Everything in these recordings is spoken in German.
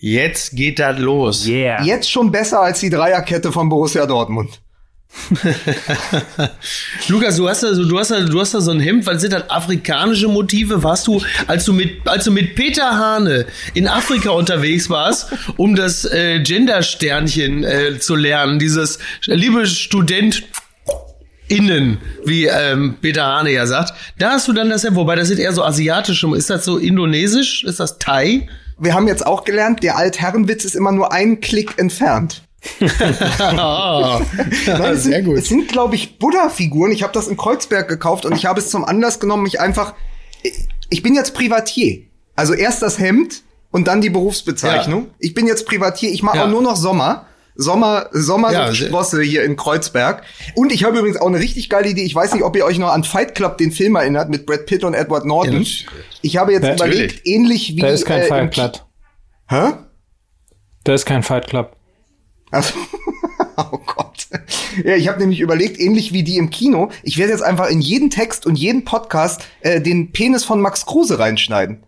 Jetzt geht das los. Yeah. Jetzt schon besser als die Dreierkette von Borussia Dortmund. Lukas, du hast da so, du hast da, du hast da so ein Hemd. Was sind das afrikanische Motive? Warst du, als du mit, als du mit Peter Hane in Afrika unterwegs warst, um das äh, Gender-Sternchen äh, zu lernen, dieses liebe Student innen, wie ähm, Peter Hane ja sagt. Da hast du dann das Hemd, wobei das sind eher so asiatische. Ist das so indonesisch? Ist das Thai? Wir haben jetzt auch gelernt, der Altherrenwitz ist immer nur einen Klick entfernt. Ah, Nein, es sehr sind, gut. Es sind, glaube ich, Buddha-Figuren. Ich habe das in Kreuzberg gekauft und ich habe es zum Anlass genommen, mich einfach. Ich bin jetzt Privatier. Also erst das Hemd und dann die Berufsbezeichnung. Ja. Ich bin jetzt Privatier. Ich mache Ja. auch nur noch Sommer. Sommer, Sommer Ja, hier in Kreuzberg. Und ich habe übrigens auch eine richtig geile Idee. Ich weiß nicht, ob ihr euch noch an Fight Club, den Film erinnert, mit Brad Pitt und Edward Norton. Ich habe jetzt Natürlich. überlegt, ähnlich wie. Da ist kein äh, Fight Club. Hä? Da ist kein Fight Club. Also, oh Gott. Ja, ich habe nämlich überlegt, ähnlich wie die im Kino, ich werde jetzt einfach in jeden Text und jeden Podcast äh, den Penis von Max Kruse reinschneiden.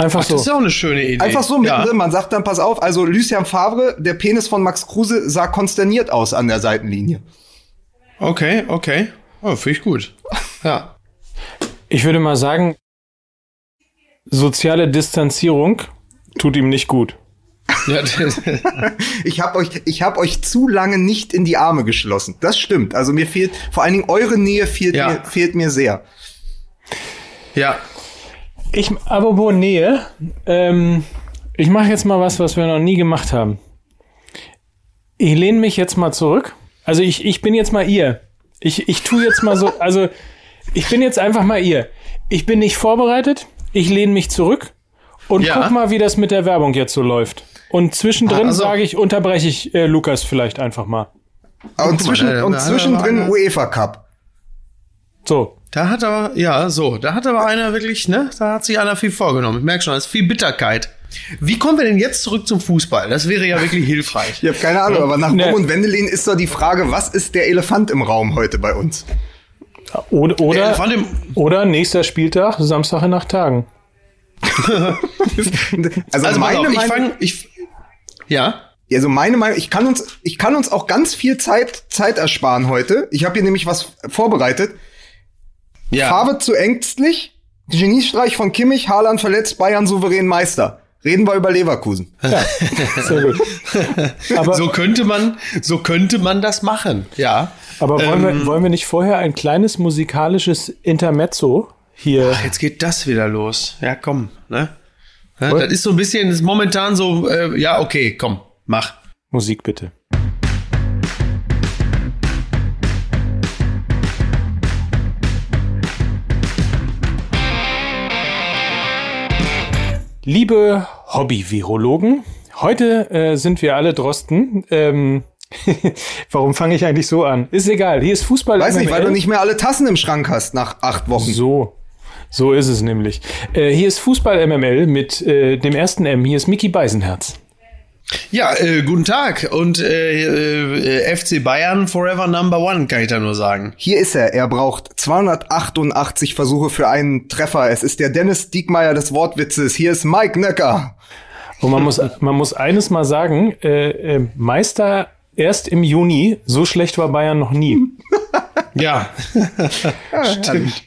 Einfach Ach, das ist so. auch eine schöne Idee. Einfach so mittendrin. Ja. Man sagt dann, pass auf, also Lucien Favre, der Penis von Max Kruse sah konsterniert aus an der Seitenlinie. Okay, okay. Oh, finde ich gut. Ja. Ich würde mal sagen, soziale Distanzierung tut ihm nicht gut. ja Ich habe euch, ich habe euch zu lange nicht in die Arme geschlossen. Das stimmt. Also mir fehlt, vor allen Dingen eure Nähe fehlt, Ja. mir, fehlt mir sehr. ja. Ich, apropos Nähe, ähm, ich mache jetzt mal was, was wir noch nie gemacht haben. Ich lehne mich jetzt mal zurück. Also ich, ich bin jetzt mal ihr. Ich, ich tu jetzt mal so, also ich bin jetzt einfach mal ihr. Ich bin nicht vorbereitet. Ich lehne mich zurück und Ja. guck mal, wie das mit der Werbung jetzt so läuft. Und zwischendrin Also- sage ich, unterbreche ich äh, Lukas vielleicht einfach mal. Und, mal, zwischen, da- und zwischendrin UEFA Cup. So, Da hat aber, ja, so, da hat aber einer wirklich, ne, da hat sich einer viel vorgenommen. Ich merke schon, da ist viel Bitterkeit. Wie kommen wir denn jetzt zurück zum Fußball? Das wäre ja wirklich hilfreich. Ich habe keine Ahnung, aber nach. Rom und Wendelin ist doch die Frage, was ist der Elefant im Raum heute bei uns? oder, Der oder, oder nächster Spieltag, Samstag in acht Tagen. Also, Also, meine auf, ich Meinung, fange, ich, ja, also meine Meinung, ich kann uns, ich kann uns auch ganz viel Zeit, Zeit ersparen heute. Ich habe hier nämlich was vorbereitet. Ja. Farbe zu ängstlich, Geniestreich von Kimmich, Haaland verletzt, Bayern souverän Meister. Reden wir über Leverkusen. Ja, sehr gut. Aber, So könnte man, so könnte man das machen. Ja. aber wollen, Ähm, wir, wollen wir nicht vorher ein kleines musikalisches Intermezzo hier? Ach, jetzt geht das wieder los. Ja, komm, ne? Ja, das ist so ein bisschen, das ist momentan so, äh, ja, okay, komm, mach. Musik bitte. Liebe Hobby-Virologen, heute äh, sind wir alle Drosten. Ähm, warum fange ich eigentlich so an? Ist egal, hier ist Fußball. Weiß nicht, weil MML. du nicht mehr alle Tassen im Schrank hast nach acht Wochen. So. So ist es nämlich. Äh, hier ist Fußball MML mit äh, dem ersten M. Hier ist Mickey Beisenherz. Ja, äh, guten Tag und äh, äh, FC Bayern Forever Number One, kann ich da nur sagen. Hier ist er. Er braucht 288 Versuche für einen Treffer. Es ist der Dennis Diekmeyer des Wortwitzes. Hier ist Mike Nöcker. Und man muss, man muss eines mal sagen, äh, äh, Meister erst im Juni, so schlecht war Bayern noch nie. Ja, stimmt.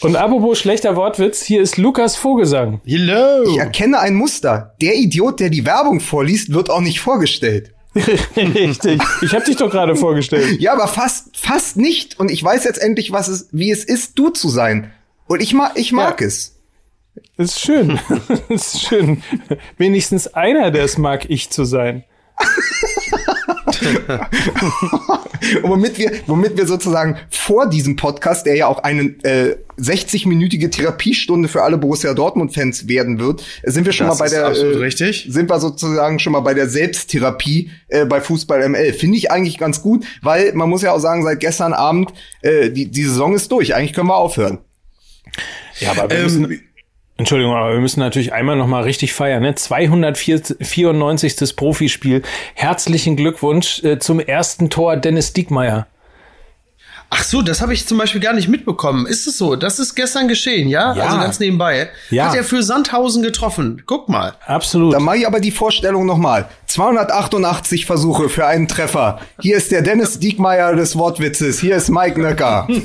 Und apropos schlechter Wortwitz, hier ist Lukas Vogelsang. Hello. Ich erkenne ein Muster. Der Idiot, der die Werbung vorliest, wird auch nicht vorgestellt. Richtig. Ich habe dich doch gerade vorgestellt. Ja, aber fast, fast nicht. Und ich weiß jetzt endlich, was es, wie es ist, du zu sein. Und ich mag, ich mag Ja. es. Ist schön. Ist schön. Wenigstens einer, der es mag, ich zu sein. Und womit wir, womit wir sozusagen vor diesem Podcast, der ja auch eine äh, 60-minütige Therapiestunde für alle Borussia Dortmund-Fans werden wird, sind wir schon Das mal bei der, äh, richtig. sind wir sozusagen schon mal bei der Selbsttherapie äh, bei Fußball ML. Finde ich eigentlich ganz gut, weil man muss ja auch sagen, seit gestern Abend äh, die, die Saison ist durch. Eigentlich können wir aufhören. Ja, aber wir müssen, Ähm, Entschuldigung, aber wir müssen natürlich einmal noch mal richtig feiern. Ne? 294. Profispiel. Herzlichen Glückwunsch äh, zum ersten Tor Dennis Diekmeyer. Ach so, das habe ich zum Beispiel gar nicht mitbekommen. Ist es so? Das ist gestern geschehen, ja? Ja. Also ganz nebenbei. Ja. Hat er für Sandhausen getroffen. Guck mal. Absolut. Dann mache ich aber die Vorstellung nochmal. 288 Versuche für einen Treffer. Hier ist der Dennis Diekmeyer des Wortwitzes. Hier ist Mike Nöcker.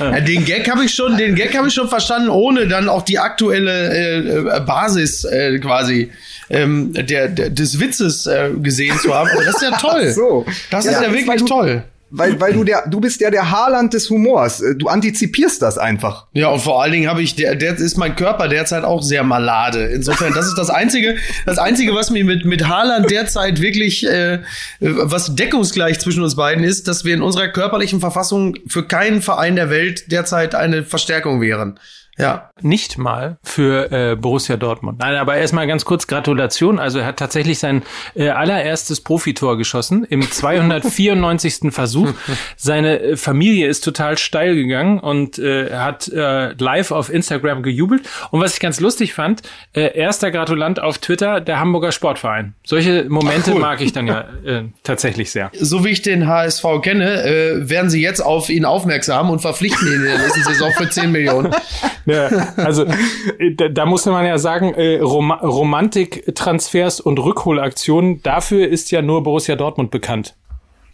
Ja, den Gag habe ich schon, den Gag habe ich schon verstanden, ohne dann auch die aktuelle äh, Basis äh, quasi ähm, der, der des Witzes äh, gesehen zu haben. Aber das ist ja toll. So. Das Ja, ist ja wirklich toll. Weil, weil du der, du bist ja der Haarland des Humors. Äh, Du antizipierst das einfach. Ja, und vor allen Dingen habe ich, der, der ist mein Körper derzeit auch sehr malade. Insofern, das ist das einzige, das einzige, was mir mit mit Haaland derzeit wirklich, äh, was deckungsgleich zwischen uns beiden ist, dass wir in unserer körperlichen Verfassung für keinen Verein der Welt derzeit eine Verstärkung wären. Ja. Nicht mal für äh, Borussia Dortmund. Nein, aber erstmal ganz kurz Gratulation. Also er hat tatsächlich sein äh, allererstes Profitor geschossen im 294. Versuch. Seine äh, Familie ist total steil gegangen und äh, hat äh, live auf Instagram gejubelt. Und was ich ganz lustig fand, äh, erster Gratulant auf Twitter, der Hamburger Sportverein. Solche Momente Ach, cool. mag ich dann ja äh, tatsächlich sehr. So wie ich den HSV kenne, äh, werden sie jetzt auf ihn aufmerksam und verpflichten ihn in der nächsten Saison für 10 Millionen. Ja, also äh, da, da muss man ja sagen, äh, Rom Romantik-Transfers und Rückholaktionen, dafür ist ja nur Borussia Dortmund bekannt.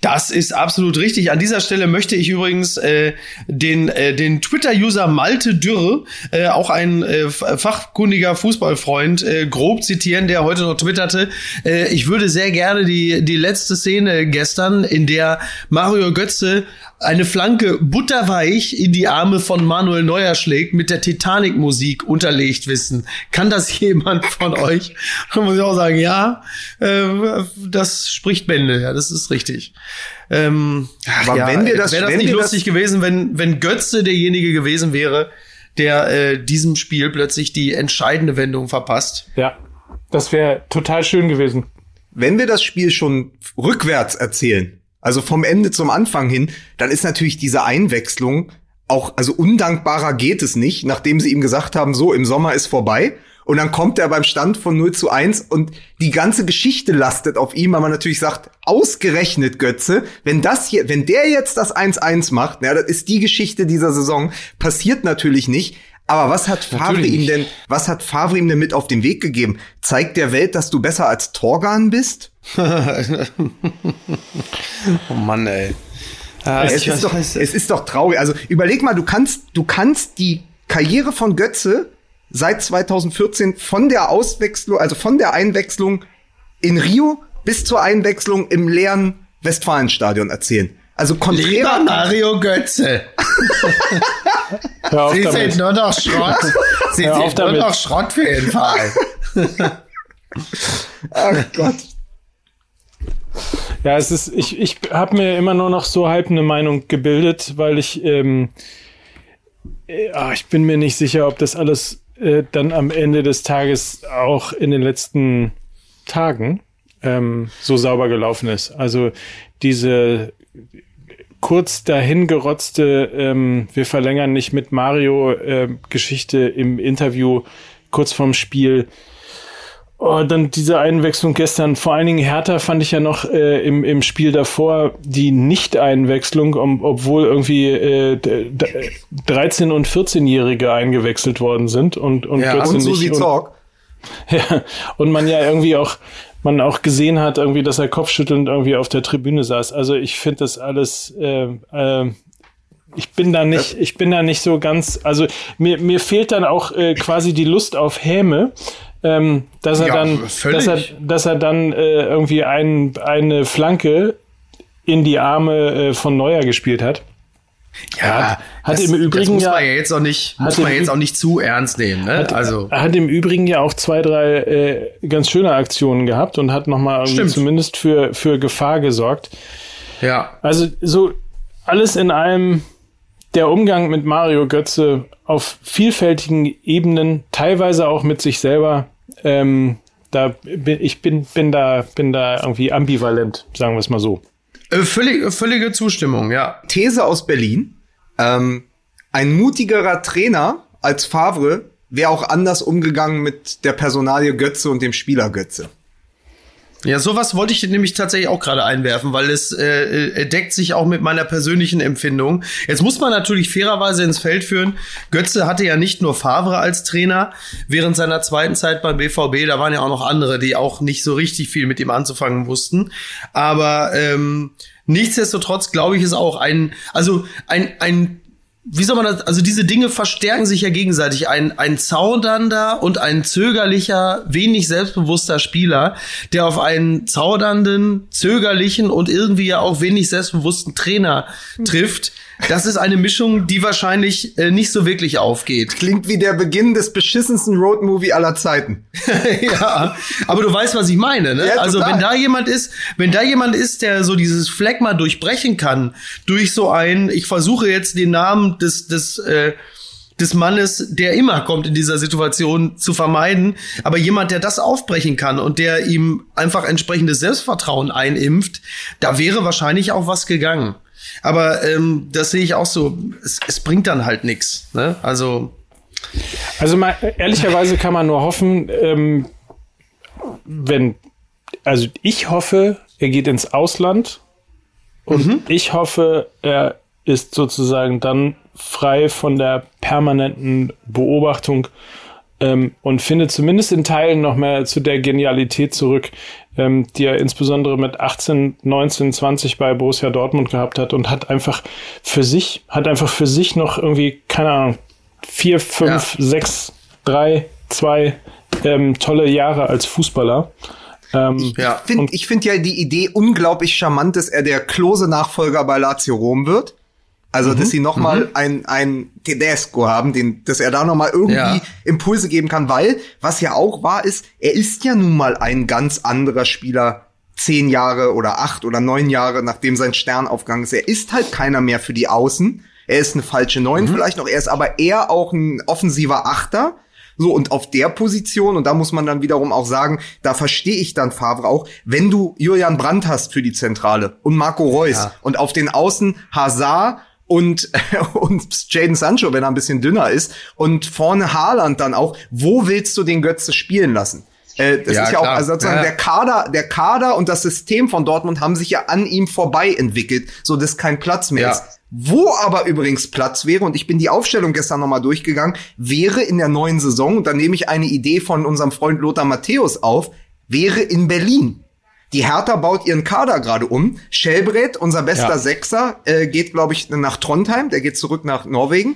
Das ist absolut richtig. An dieser Stelle möchte ich übrigens äh, den, äh, den Twitter-User Malte Dürre, äh, auch ein äh, fachkundiger Fußballfreund, äh, grob zitieren, der heute noch twitterte. Äh, ich würde sehr gerne die, die letzte Szene gestern, in der Mario Götze eine Flanke butterweich in die Arme von Manuel Neuer schlägt, mit der Titanic-Musik unterlegt wissen. Kann das jemand von euch? Da muss ich auch sagen, ja, äh, das spricht Bände, ja, das ist richtig. Ähm, Aber wenn wir das- wäre das wenn nicht wir das- lustig gewesen, wenn, wenn Götze derjenige gewesen wäre, der äh, diesem Spiel plötzlich die entscheidende Wendung verpasst. Ja, das wäre total schön gewesen. Wenn wir das Spiel schon rückwärts erzählen, also vom Ende zum Anfang hin, dann ist natürlich diese Einwechslung auch, also undankbarer geht es nicht, nachdem sie ihm gesagt haben, so, im Sommer ist vorbei. Und dann kommt er beim Stand von 0 zu 1 und die ganze Geschichte lastet auf ihm, weil man natürlich sagt, ausgerechnet Götze, wenn das hier, wenn der jetzt das 1-1 macht, ja, das ist die Geschichte dieser Saison, passiert natürlich nicht. Aber was hat Favre Natürlich ihm denn, was hat Favre ihm denn mit auf den Weg gegeben? Zeigt der Welt, dass du besser als Torgan bist? Oh Mann, ey. Ah, Es ist, doch, es ist doch traurig. Also überleg mal, du kannst, du kannst die Karriere von Götze seit 2014 von der Auswechslung, also von der Einwechslung in Rio bis zur Einwechslung im leeren Westfalenstadion erzählen. Also Lieber konträr, Mario Götze. Sie sind nur noch Schrott. Sie Hör sind nur noch Schrott für den Verein. ach Gott. Ja, es ist, ich, ich habe mir immer nur noch so halb eine Meinung gebildet, weil ich, ähm, äh, ah, ich bin mir nicht sicher, ob das alles äh, dann am Ende des Tages auch in den letzten Tagen ähm, so sauber gelaufen ist. Also diese kurz dahin gerotzte, ähm, wir verlängern nicht mit Mario ähm, Geschichte im Interview kurz vorm Spiel. Oh, dann diese Einwechslung gestern, vor allen Dingen Hertha fand ich ja noch äh, im, im Spiel davor die Nicht-Einwechslung, um, obwohl irgendwie äh, d- d- 13- und 14-Jährige eingewechselt worden sind und, und Ja, Götze Und Susi nicht. Und, Zorg. ja, und man ja irgendwie auch, man auch gesehen hat, irgendwie, dass er kopfschüttelnd irgendwie auf der Tribüne saß. Also ich finde das alles, äh, äh, ich bin da nicht, ich bin da nicht so ganz, also mir, mir fehlt dann auch äh, quasi die Lust auf Häme. Ähm, dass er Ja, dann, dass er, dass er dann äh, irgendwie ein, eine Flanke in die Arme äh, von Neuer gespielt hat. Ja, hat das, im Übrigen das muss man ja jetzt auch nicht, muss hat man jetzt auch nicht zu ernst nehmen, ne? also. Er hat im Übrigen ja auch zwei, drei äh, ganz schöne Aktionen gehabt und hat nochmal zumindest für, für Gefahr gesorgt. Ja. Also so alles in allem der Umgang mit Mario Götze auf vielfältigen Ebenen, teilweise auch mit sich selber. Ähm, da bin, ich bin, bin da bin da irgendwie ambivalent, sagen wir es mal so. Äh, völlig, völlige Zustimmung, ja. These aus Berlin. Ähm, ein mutigerer Trainer als Favre wäre auch anders umgegangen mit der Personalie Götze und dem Spieler Götze. Ja, sowas wollte ich nämlich tatsächlich auch gerade einwerfen, weil es äh, äh, deckt sich auch mit meiner persönlichen Empfindung. Jetzt muss man natürlich fairerweise ins Feld führen. Götze hatte ja nicht nur Favre als Trainer während seiner zweiten Zeit beim BVB, da waren ja auch noch andere, die auch nicht so richtig viel mit ihm anzufangen wussten. Aber ähm, nichtsdestotrotz glaube ich, ist auch ein, also ein, ein wie soll man das, also diese Dinge verstärken sich ja gegenseitig. Ein, ein zaudernder und ein zögerlicher, wenig selbstbewusster Spieler, der auf einen zaudernden, zögerlichen und irgendwie ja auch wenig selbstbewussten Trainer trifft, das ist eine Mischung, die wahrscheinlich äh, nicht so wirklich aufgeht. Klingt wie der Beginn des beschissensten Roadmovie aller Zeiten. ja, aber du weißt, was ich meine, ne? Ja, also wenn da jemand ist, wenn da jemand ist, der so dieses Phlegma durchbrechen kann, durch so ein, ich versuche jetzt den Namen des, des, äh, des Mannes, der immer kommt in dieser Situation, zu vermeiden. Aber jemand, der das aufbrechen kann und der ihm einfach entsprechendes Selbstvertrauen einimpft, da wäre wahrscheinlich auch was gegangen. Aber ähm, das sehe ich auch so. Es, es bringt dann halt nichts. Ne? Also. Also mal, ehrlicherweise kann man nur hoffen, ähm, wenn, also ich hoffe, er geht ins Ausland und mhm. ich hoffe, er ist sozusagen dann frei von der permanenten Beobachtung ähm, und findet zumindest in Teilen noch mehr zu der Genialität zurück, ähm, die er insbesondere mit 18, 19, 20 bei Borussia Dortmund gehabt hat und hat einfach für sich, hat einfach für sich noch irgendwie, keine Ahnung, vier, fünf, ja. sechs, drei, zwei ähm, tolle Jahre als Fußballer. Ähm, ich finde ich find ja die Idee unglaublich charmant, dass er der Klose-Nachfolger bei Lazio Rom wird. Also, mhm. dass sie noch mal mhm. ein, ein Tedesco haben, den, dass er da noch mal irgendwie ja. Impulse geben kann, weil, was ja auch wahr ist, er ist ja nun mal ein ganz anderer Spieler zehn Jahre oder acht oder neun Jahre, nachdem sein Stern aufgegangen ist. Er ist halt keiner mehr für die Außen. Er ist eine falsche Neun mhm. vielleicht noch. Er ist aber eher auch ein offensiver Achter. So, und auf der Position, und da muss man dann wiederum auch sagen, da verstehe ich dann Favre auch, wenn du Julian Brandt hast für die Zentrale und Marco Reus ja. und auf den Außen Hazard und, und Jaden Sancho, wenn er ein bisschen dünner ist. Und vorne Haaland dann auch. Wo willst du den Götze spielen lassen? Äh, das ja, ist ja klar. auch, also sozusagen ja. der Kader, der Kader und das System von Dortmund haben sich ja an ihm vorbei entwickelt, so dass kein Platz mehr ja. ist. Wo aber übrigens Platz wäre, und ich bin die Aufstellung gestern nochmal durchgegangen, wäre in der neuen Saison, und da nehme ich eine Idee von unserem Freund Lothar Matthäus auf, wäre in Berlin. Die Hertha baut ihren Kader gerade um. Schelbreth, unser bester ja. Sechser, äh, geht, glaube ich, nach Trondheim. Der geht zurück nach Norwegen.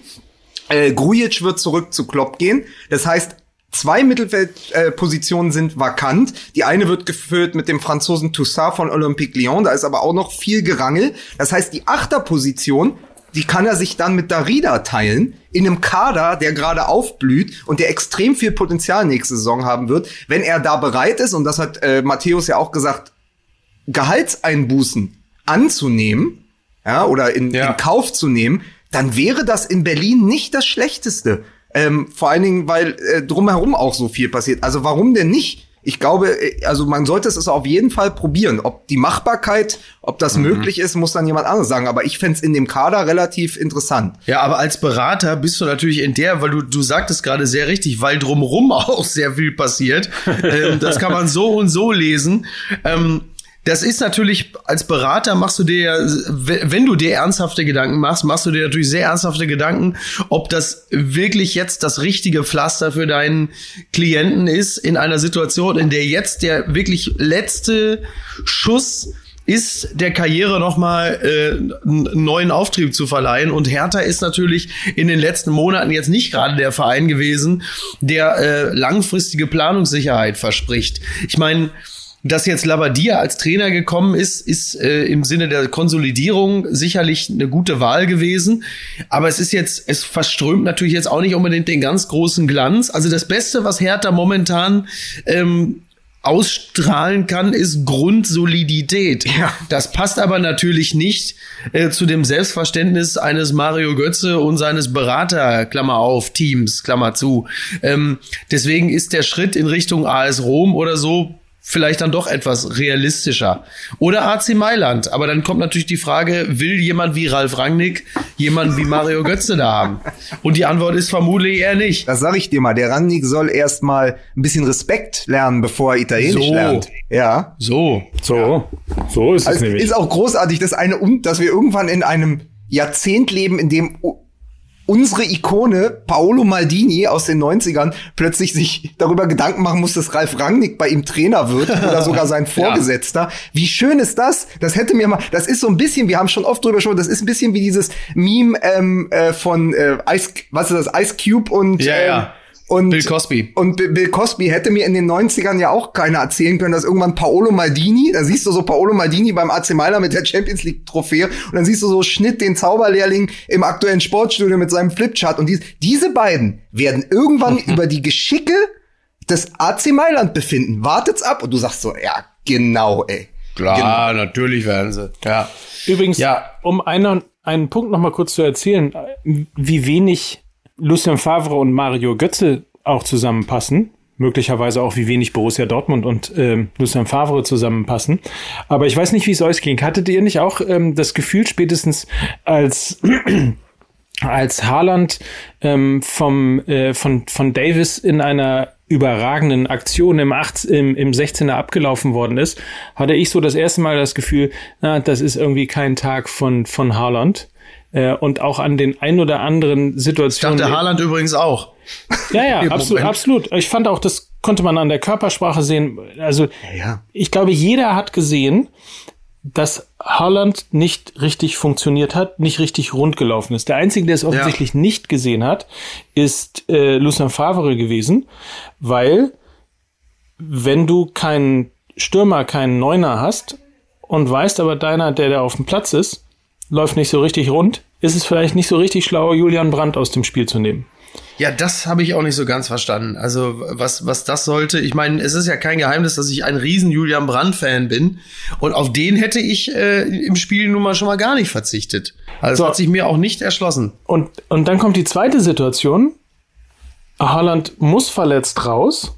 Äh, Grujic wird zurück zu Klopp gehen. Das heißt, Zwei Mittelfeldpositionen äh, sind vakant. Die eine wird gefüllt mit dem Franzosen Toussaint von Olympique Lyon. Da ist aber auch noch viel Gerangel. Das heißt, die Achterposition die kann er sich dann mit Darida teilen, in einem Kader, der gerade aufblüht und der extrem viel Potenzial nächste Saison haben wird, wenn er da bereit ist, und das hat äh, Matthäus ja auch gesagt, Gehaltseinbußen anzunehmen, ja, oder in, ja. in Kauf zu nehmen, dann wäre das in Berlin nicht das Schlechteste. Ähm, vor allen Dingen, weil äh, drumherum auch so viel passiert. Also warum denn nicht? Ich glaube, also man sollte es auf jeden Fall probieren. Ob die Machbarkeit, ob das mhm. möglich ist, muss dann jemand anderes sagen. Aber ich fände in dem Kader relativ interessant. Ja, aber als Berater bist du natürlich in der, weil du, du sagtest gerade sehr richtig, weil drumherum auch sehr viel passiert. ähm, das kann man so und so lesen. Ähm, das ist natürlich, als Berater machst du dir, wenn du dir ernsthafte Gedanken machst, machst du dir natürlich sehr ernsthafte Gedanken, ob das wirklich jetzt das richtige Pflaster für deinen Klienten ist in einer Situation, in der jetzt der wirklich letzte Schuss ist, der Karriere nochmal äh, einen neuen Auftrieb zu verleihen. Und Hertha ist natürlich in den letzten Monaten jetzt nicht gerade der Verein gewesen, der äh, langfristige Planungssicherheit verspricht. Ich meine, dass jetzt Labadia als Trainer gekommen ist, ist äh, im Sinne der Konsolidierung sicherlich eine gute Wahl gewesen. Aber es ist jetzt, es verströmt natürlich jetzt auch nicht unbedingt den ganz großen Glanz. Also das Beste, was Hertha momentan ähm, ausstrahlen kann, ist Grundsolidität. Ja. Das passt aber natürlich nicht äh, zu dem Selbstverständnis eines Mario Götze und seines Berater, Klammer auf, Teams, Klammer zu. Ähm, deswegen ist der Schritt in Richtung AS Rom oder so vielleicht dann doch etwas realistischer. Oder AC Mailand. Aber dann kommt natürlich die Frage, will jemand wie Ralf Rangnick jemanden wie Mario Götze da haben? Und die Antwort ist vermutlich eher nicht. Das sage ich dir mal. Der Rangnick soll erst mal ein bisschen Respekt lernen, bevor er Italienisch So. lernt. Ja. So. So, so ist es Also nämlich. ist auch großartig, dass eine, dass wir irgendwann in einem Jahrzehnt leben, in dem unsere Ikone Paolo Maldini aus den 90ern plötzlich sich darüber Gedanken machen muss, dass Ralf Rangnick bei ihm Trainer wird oder sogar sein Vorgesetzter. Wie schön ist das? Das hätte mir mal, das ist so ein bisschen, wir haben schon oft drüber gesprochen, das ist ein bisschen wie dieses Meme ähm, äh, von äh, Ice, was ist das, Ice Cube und Ja, ähm, ja. Und Bill Cosby. und Bill- Cosby hätte mir in den 90ern ja auch keiner erzählen können, dass irgendwann Paolo Maldini, da siehst du so Paolo Maldini beim AC Mailand mit der Champions League Trophäe und dann siehst du so Schnitt den Zauberlehrling im aktuellen Sportstudio mit seinem Flipchart und dies, diese beiden werden irgendwann über die Geschicke des AC Mailand befinden. Wartet's ab und du sagst so, ja, genau, ey. Klar, natürlich werden sie. Ja. Übrigens, Ja. um einen, einen Punkt noch mal kurz zu erzählen, wie wenig Lucien Favre und Mario Götze auch zusammenpassen. Möglicherweise auch, wie wenig Borussia Dortmund und ähm, Lucien Favre zusammenpassen. Aber ich weiß nicht, wie es euch ging. Hattet ihr nicht auch ähm, das Gefühl, spätestens als als Haaland ähm, vom, äh, von, von Davis in einer überragenden Aktion im, 8, im, im 16er abgelaufen worden ist, hatte ich so das erste Mal das Gefühl, na, das ist irgendwie kein Tag von, von Haaland. Äh, und auch an den ein oder anderen Ich Situationen. dachte Haaland übrigens auch. ja, ja, absolut, absolut. Ich fand auch, das konnte man an der Körpersprache sehen. Also, Ja. ich glaube, jeder hat gesehen, dass Haaland nicht richtig funktioniert hat, nicht richtig rund gelaufen ist. Der Einzige, der es offensichtlich nicht gesehen hat, ist äh, Lucien Favre gewesen, weil wenn du keinen Stürmer, keinen Neuner hast und weißt aber deiner, der da auf dem Platz ist, läuft nicht so richtig rund, ist es vielleicht nicht so richtig schlau, Julian Brandt aus dem Spiel zu nehmen. Ja, das habe ich auch nicht so ganz verstanden. Also was, was das sollte, ich meine, es ist ja kein Geheimnis, dass ich ein riesen Julian Brandt-Fan bin. Und auf den hätte ich äh, im Spiel nun mal schon mal gar nicht verzichtet. Also So. hat sich mir auch nicht erschlossen. Und, und dann kommt die zweite Situation. Haaland muss verletzt raus.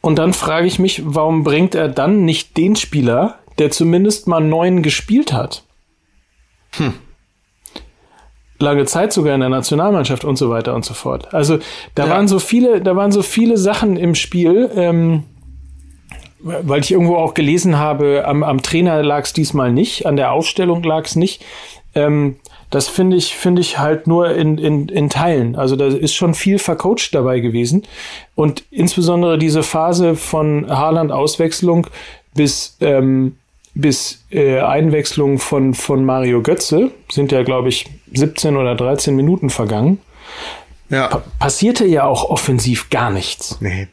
Und dann frage ich mich, warum bringt er dann nicht den Spieler, der zumindest mal neun gespielt hat? Lange Zeit sogar in der Nationalmannschaft und so weiter und so fort. Also da Ja. waren so viele, da waren so viele Sachen im Spiel, ähm, weil ich irgendwo auch gelesen habe, am, am Trainer lag es diesmal nicht, an der Aufstellung lag es nicht. Ähm, das finde ich, finde ich halt nur in, in, in Teilen. Also da ist schon viel vercoacht dabei gewesen. Und insbesondere diese Phase von Haaland Auswechslung bis, ähm, bis äh, Einwechslung von, von Mario Götze sind ja, glaube ich, 17 oder 13 Minuten vergangen. Ja. Passierte ja auch offensiv gar nichts. Nee.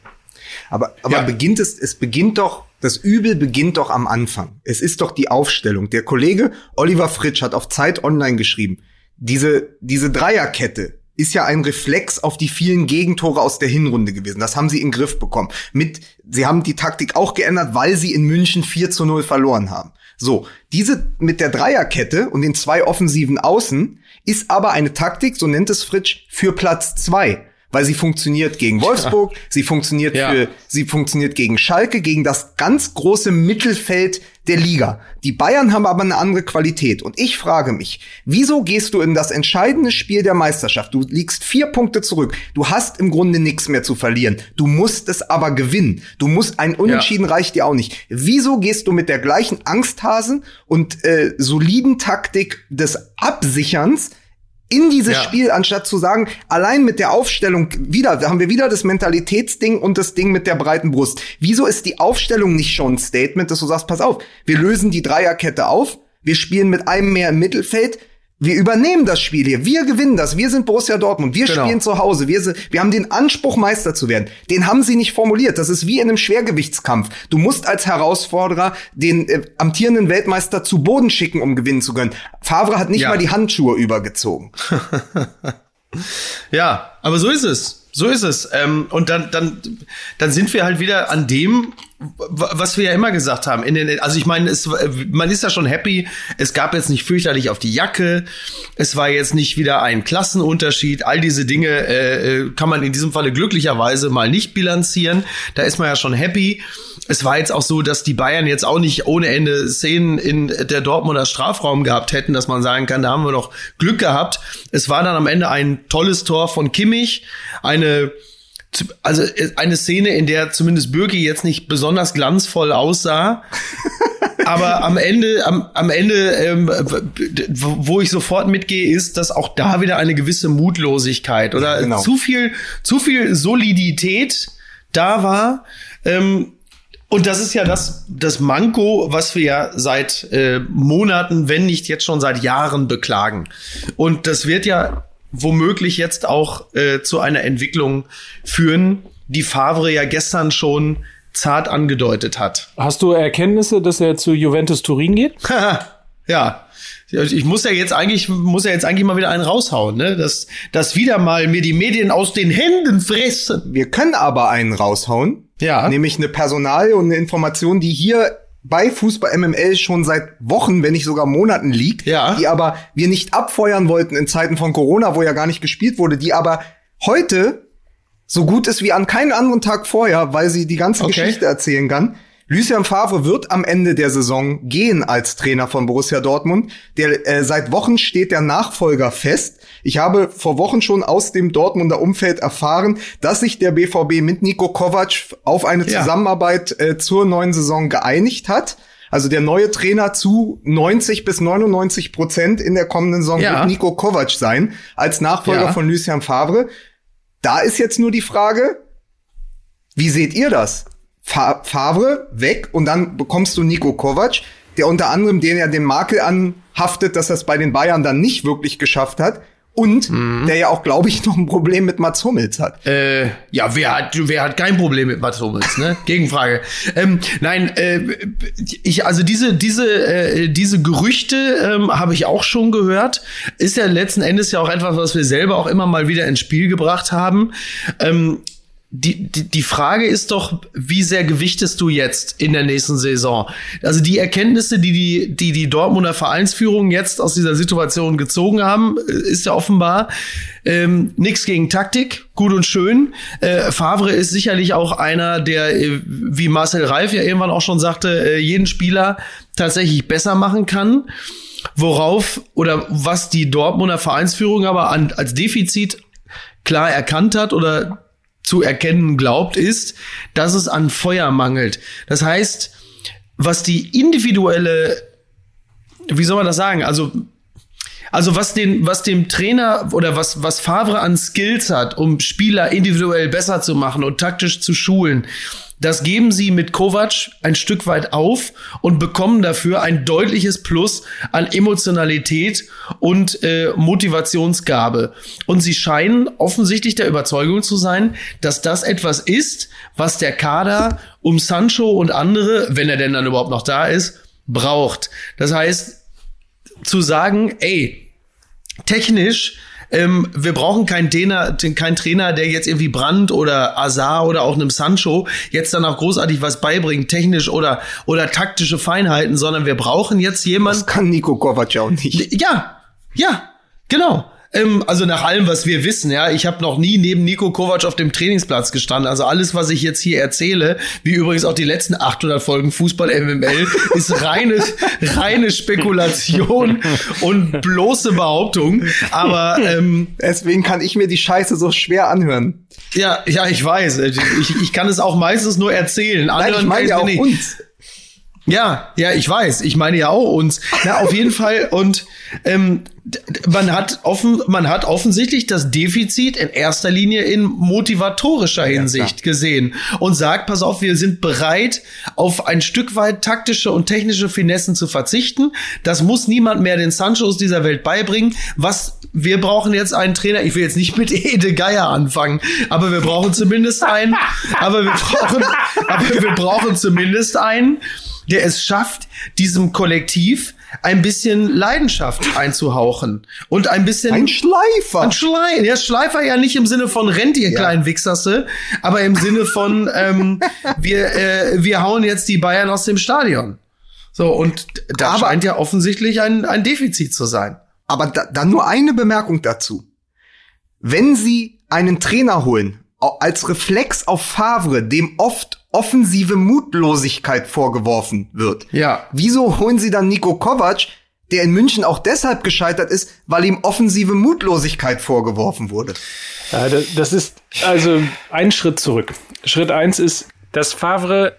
Aber, aber Ja. beginnt es, es beginnt doch, das Übel beginnt doch am Anfang. Es ist doch die Aufstellung. Der Kollege Oliver Fritsch hat auf Zeit Online geschrieben, diese, diese Dreierkette ist ja ein Reflex auf die vielen Gegentore aus der Hinrunde gewesen. Das haben sie in den Griff bekommen. Mit, sie haben die Taktik auch geändert, weil sie in München 4 zu 0 verloren haben. So, diese mit der Dreierkette und den zwei offensiven Außen ist aber eine Taktik, so nennt es Fritsch, für Platz zwei, weil sie funktioniert gegen Wolfsburg, sie funktioniert Ja. für, sie funktioniert gegen Schalke, gegen das ganz große Mittelfeld der Liga. Die Bayern haben aber eine andere Qualität. Und ich frage mich, wieso gehst du in das entscheidende Spiel der Meisterschaft? Du liegst vier Punkte zurück. Du hast im Grunde nichts mehr zu verlieren. Du musst es aber gewinnen. Du musst ein Unentschieden reicht dir auch nicht. Wieso gehst du mit der gleichen Angsthasen und äh, soliden Taktik des Absicherns in dieses Ja. Spiel, anstatt zu sagen, allein mit der Aufstellung wieder, da haben wir wieder das Mentalitätsding und das Ding mit der breiten Brust. Wieso ist die Aufstellung nicht schon ein Statement, dass du sagst, pass auf, wir lösen die Dreierkette auf, wir spielen mit einem mehr im Mittelfeld, wir übernehmen das Spiel hier, wir gewinnen das, wir sind Borussia Dortmund, wir Genau. spielen zu Hause, wir, wir haben den Anspruch, Meister zu werden. Den haben sie nicht formuliert. Das ist wie in einem Schwergewichtskampf. Du musst als Herausforderer den äh, amtierenden Weltmeister zu Boden schicken, um gewinnen zu können. Favre hat nicht Ja. mal die Handschuhe übergezogen. Ja, aber so ist es. So ist es. Ähm, und dann, dann, dann sind wir halt wieder an dem, was wir ja immer gesagt haben. In den, also ich meine, es, man ist ja schon happy. Es gab jetzt nicht fürchterlich auf die Jacke. Es war jetzt nicht wieder ein Klassenunterschied. All diese Dinge äh, äh kann man in diesem Falle glücklicherweise mal nicht bilanzieren. Da ist man ja schon happy. Es war jetzt auch so, dass die Bayern jetzt auch nicht ohne Ende Szenen in der Dortmunder Strafraum gehabt hätten, dass man sagen kann, da haben wir doch Glück gehabt. Es war dann am Ende ein tolles Tor von Kimmich, eine also äh, eine Szene, in der zumindest Birki jetzt nicht besonders glanzvoll aussah. aber am Ende, am, am Ende, ähm, wo ich sofort mitgehe, ist, dass auch da wieder eine gewisse Mutlosigkeit oder ja, genau. zu viel, zu viel Solidität da war. Ähm, und das ist ja das, das Manko, was wir ja seit äh, Monaten, wenn nicht jetzt schon seit Jahren beklagen. Und das wird ja womöglich jetzt auch äh, zu einer Entwicklung führen, die Favre ja gestern schon zart angedeutet hat. Hast du Erkenntnisse, dass er zu Juventus Turin geht? ja. Ich muss ja jetzt eigentlich, muss ja jetzt eigentlich mal wieder einen raushauen, ne? Dass, dass wieder mal mir die Medien aus den Händen fressen. Wir können aber einen raushauen. Ja. Nämlich eine Personal und eine Information, die hier bei Fußball MML schon seit Wochen, wenn nicht sogar Monaten liegt, ja. die aber wir nicht abfeuern wollten in Zeiten von Corona, wo ja gar nicht gespielt wurde, die aber heute so gut ist wie an keinem anderen Tag vorher, weil sie die ganze okay. Geschichte erzählen kann. Lucien Favre wird am Ende der Saison gehen als Trainer von Borussia Dortmund. Der, äh, seit Wochen steht der Nachfolger fest. Ich habe vor Wochen schon aus dem Dortmunder Umfeld erfahren, dass sich der BVB mit Nico Kovac auf eine ja. Zusammenarbeit äh, zur neuen Saison geeinigt hat. Also der neue Trainer zu 90 bis 99 Prozent in der kommenden Saison ja. wird Nico Kovac sein, als Nachfolger ja. von Lucien Favre. Da ist jetzt nur die Frage, wie seht ihr das? Favre weg und dann bekommst du Nico Kovac, der unter anderem den ja den Makel anhaftet, dass er es bei den Bayern dann nicht wirklich geschafft hat. Und mhm. der ja auch, glaube ich, noch ein Problem mit Mats Hummels hat. Äh, ja, wer hat, wer hat kein Problem mit Mats Hummels, ne? Gegenfrage. Ähm, nein, äh, ich, also diese, diese, äh, diese Gerüchte ähm, habe ich auch schon gehört. Ist ja letzten Endes ja auch etwas, was wir selber auch immer mal wieder ins Spiel gebracht haben. Ähm, die, die, die Frage ist doch, wie sehr gewichtest du jetzt in der nächsten Saison? Also die Erkenntnisse, die die, die, die Dortmunder Vereinsführung jetzt aus dieser Situation gezogen haben, äh, ist ja offenbar ähm, nichts gegen Taktik, gut und schön. Äh, Favre ist sicherlich auch einer, der, äh, wie Marcel Reif ja irgendwann auch schon sagte, äh, jeden Spieler tatsächlich besser machen kann. Worauf oder was die Dortmunder Vereinsführung aber an, als Defizit klar erkannt hat oder zu erkennen glaubt, ist, dass es an Feuer mangelt. Das heißt, was die individuelle, wie soll man das sagen? Also, also was den, was dem Trainer oder was, was Favre an Skills hat, um Spieler individuell besser zu machen und taktisch zu schulen, das geben sie mit Kovac ein Stück weit auf und bekommen dafür ein deutliches Plus an Emotionalität und äh, Motivationsgabe. Und sie scheinen offensichtlich der Überzeugung zu sein, dass das etwas ist, was der Kader um Sancho und andere, wenn er denn dann überhaupt noch da ist, braucht. Das heißt, zu sagen, ey, technisch ähm, wir brauchen keinen Trainer, keinen Trainer, der jetzt irgendwie Brand oder Azar oder auch einem Sancho jetzt dann auch großartig was beibringt, technisch oder, oder taktische Feinheiten, sondern wir brauchen jetzt jemanden. Das kann Nico Kovac auch nicht. Ja, ja, genau. Ähm, also nach allem, was wir wissen, ja, ich habe noch nie neben Nico Kovac auf dem Trainingsplatz gestanden. Also alles, was ich jetzt hier erzähle, wie übrigens auch die letzten 800 Folgen Fußball MML, ist reine, reine Spekulation und bloße Behauptung. Aber ähm, deswegen kann ich mir die Scheiße so schwer anhören. Ja, ja, ich weiß. Ich, ich kann es auch meistens nur erzählen. Nein, ich meine ja auch nicht. uns. Ja, ja, ich weiß. Ich meine ja auch uns. Na, auf jeden Fall. Und ähm, man hat offen, man hat offensichtlich das Defizit in erster Linie in motivatorischer Hinsicht ja, gesehen und sagt, pass auf, wir sind bereit, auf ein Stück weit taktische und technische Finessen zu verzichten. Das muss niemand mehr den Sanchos dieser Welt beibringen. Was wir brauchen jetzt einen Trainer. Ich will jetzt nicht mit Ede Geier anfangen, aber wir brauchen zumindest einen. aber wir brauchen, aber wir brauchen zumindest einen der es schafft, diesem Kollektiv ein bisschen Leidenschaft einzuhauchen und ein bisschen Ein Schleifer. ein Schlein. Ja, Schleifer ja nicht im Sinne von rennt ihr kleinen Wichsasse, aber im Sinne von ähm, wir äh, wir hauen jetzt die Bayern aus dem Stadion. So und da Aber- scheint ja offensichtlich ein ein Defizit zu sein. Aber da, dann nur eine Bemerkung dazu. Wenn Sie einen Trainer holen, als Reflex auf Favre, dem oft offensive Mutlosigkeit vorgeworfen wird, Ja. wieso holen Sie dann Nico Kovac, der in München auch deshalb gescheitert ist, weil ihm offensive Mutlosigkeit vorgeworfen wurde? Ja, das, das ist also ein Schritt zurück. Schritt eins ist, dass Favre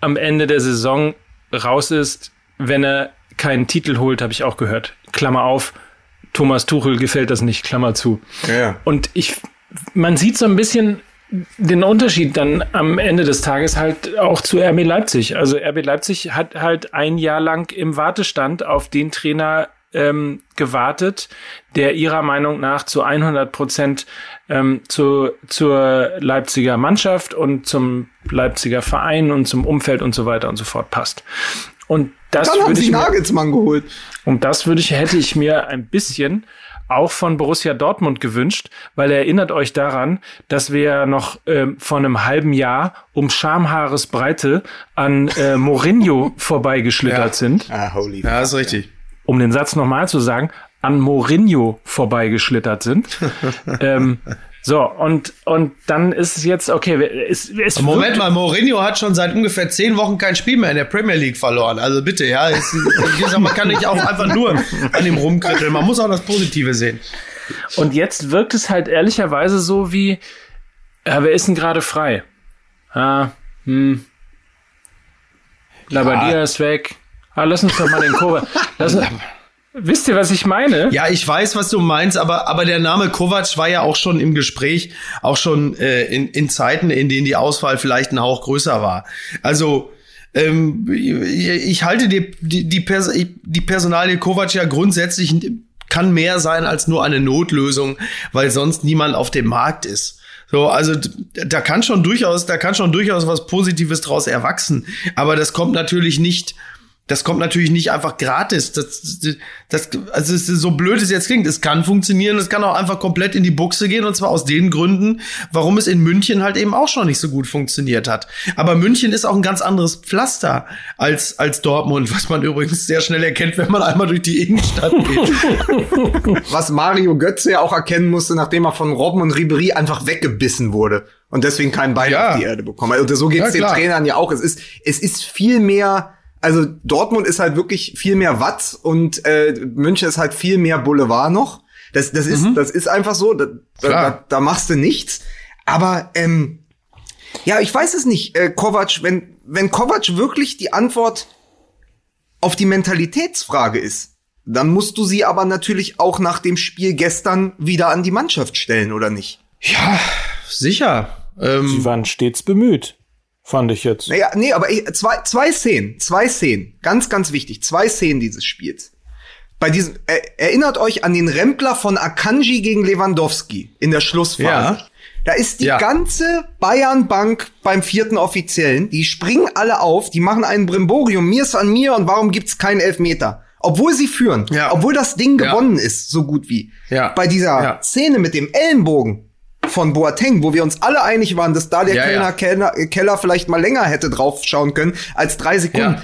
am Ende der Saison raus ist, wenn er keinen Titel holt, habe ich auch gehört. Klammer auf, Thomas Tuchel gefällt das nicht, Klammer zu. Ja. Und ich, man sieht so ein bisschen den Unterschied dann am Ende des Tages halt auch zu RB Leipzig. Also RB Leipzig hat halt ein Jahr lang im Wartestand auf den Trainer ähm, gewartet, der ihrer Meinung nach zu 100 Prozent ähm, zu, zur Leipziger Mannschaft und zum Leipziger Verein und zum Umfeld und so weiter und so fort passt. Und das Dann haben Sie Nagelsmann geholt. und das würde ich, hätte ich mir ein bisschen auch von Borussia Dortmund gewünscht, weil erinnert euch daran, dass wir ja noch ähm, vor einem halben Jahr um Schamhaaresbreite an äh, Mourinho vorbeigeschlittert Ja. sind. Ah, holy. Ja, ist richtig. Um den Satz nochmal zu sagen, an Mourinho vorbeigeschlittert sind. ähm, so, und, und dann ist es jetzt, okay, es, es Moment mal, Mourinho hat schon seit ungefähr zehn Wochen kein Spiel mehr in der Premier League verloren. Also bitte, ja, es, sag, man kann nicht auch einfach nur an ihm rumkritteln. Man muss auch das Positive sehen. Und jetzt wirkt es halt ehrlicherweise so wie, ja, wer ist denn gerade frei? Ah, hm. Labadia ist weg. Ah, lass uns doch mal den Kovac. Lass uns, wisst ihr, was ich meine? Ja, ich weiß, was du meinst, aber, aber der Name Kovac war ja auch schon im Gespräch, auch schon äh, in, in Zeiten, in denen die Auswahl vielleicht ein Hauch größer war. Also, ähm, ich, ich halte die, die, die, die Personalie Kovac ja grundsätzlich kann mehr sein als nur eine Notlösung, weil sonst niemand auf dem Markt ist. So, also da kann schon durchaus, da kann schon durchaus was Positives draus erwachsen. Aber das kommt natürlich nicht, das kommt natürlich nicht einfach gratis. Das, das, also es ist so blöd es jetzt klingt, es kann funktionieren, es kann auch einfach komplett in die Buchse gehen und zwar aus den Gründen, warum es in München halt eben auch schon nicht so gut funktioniert hat. Aber München ist auch ein ganz anderes Pflaster als als Dortmund, was man übrigens sehr schnell erkennt, wenn man einmal durch die Innenstadt geht. Was Mario Götze ja auch erkennen musste, nachdem er von Robben und Ribery einfach weggebissen wurde und deswegen kein Bein Ja. auf die Erde bekommen hat. Und so geht's Ja, den. Trainern ja auch. Es ist, es ist viel mehr, also Dortmund ist halt wirklich viel mehr Watz und äh, München ist halt viel mehr Boulevard noch. Das, das ist, das ist einfach so. Da, Mhm. Da, da machst du nichts. Aber ähm, ja, ich weiß es nicht, äh, Kovac, wenn, wenn Kovac wirklich die Antwort auf die Mentalitätsfrage ist, dann musst du sie aber natürlich auch nach dem Spiel gestern wieder an die Mannschaft stellen, oder nicht? ja, sicher. Ähm, Sie waren stets bemüht, fand ich jetzt. Naja, nee, aber ich, zwei, zwei Szenen, zwei Szenen, ganz, ganz wichtig, zwei Szenen dieses Spiels. Bei diesem, er, erinnert euch an den Rempler von Akanji gegen Lewandowski in der Schlussphase. Ja. Da ist die Ja. ganze Bayern-Bank beim vierten Offiziellen, die springen alle auf, die machen einen Brimborium, mir ist an mir und warum gibt's keinen Elfmeter? Obwohl sie führen, Ja. obwohl das Ding Ja. gewonnen ist, so gut wie. Ja. Bei dieser. Szene mit dem Ellenbogen von Boateng, wo wir uns alle einig waren, dass da der Ja, Kellner, ja. Kellner, Keller vielleicht mal länger hätte drauf schauen können als drei Sekunden, Ja.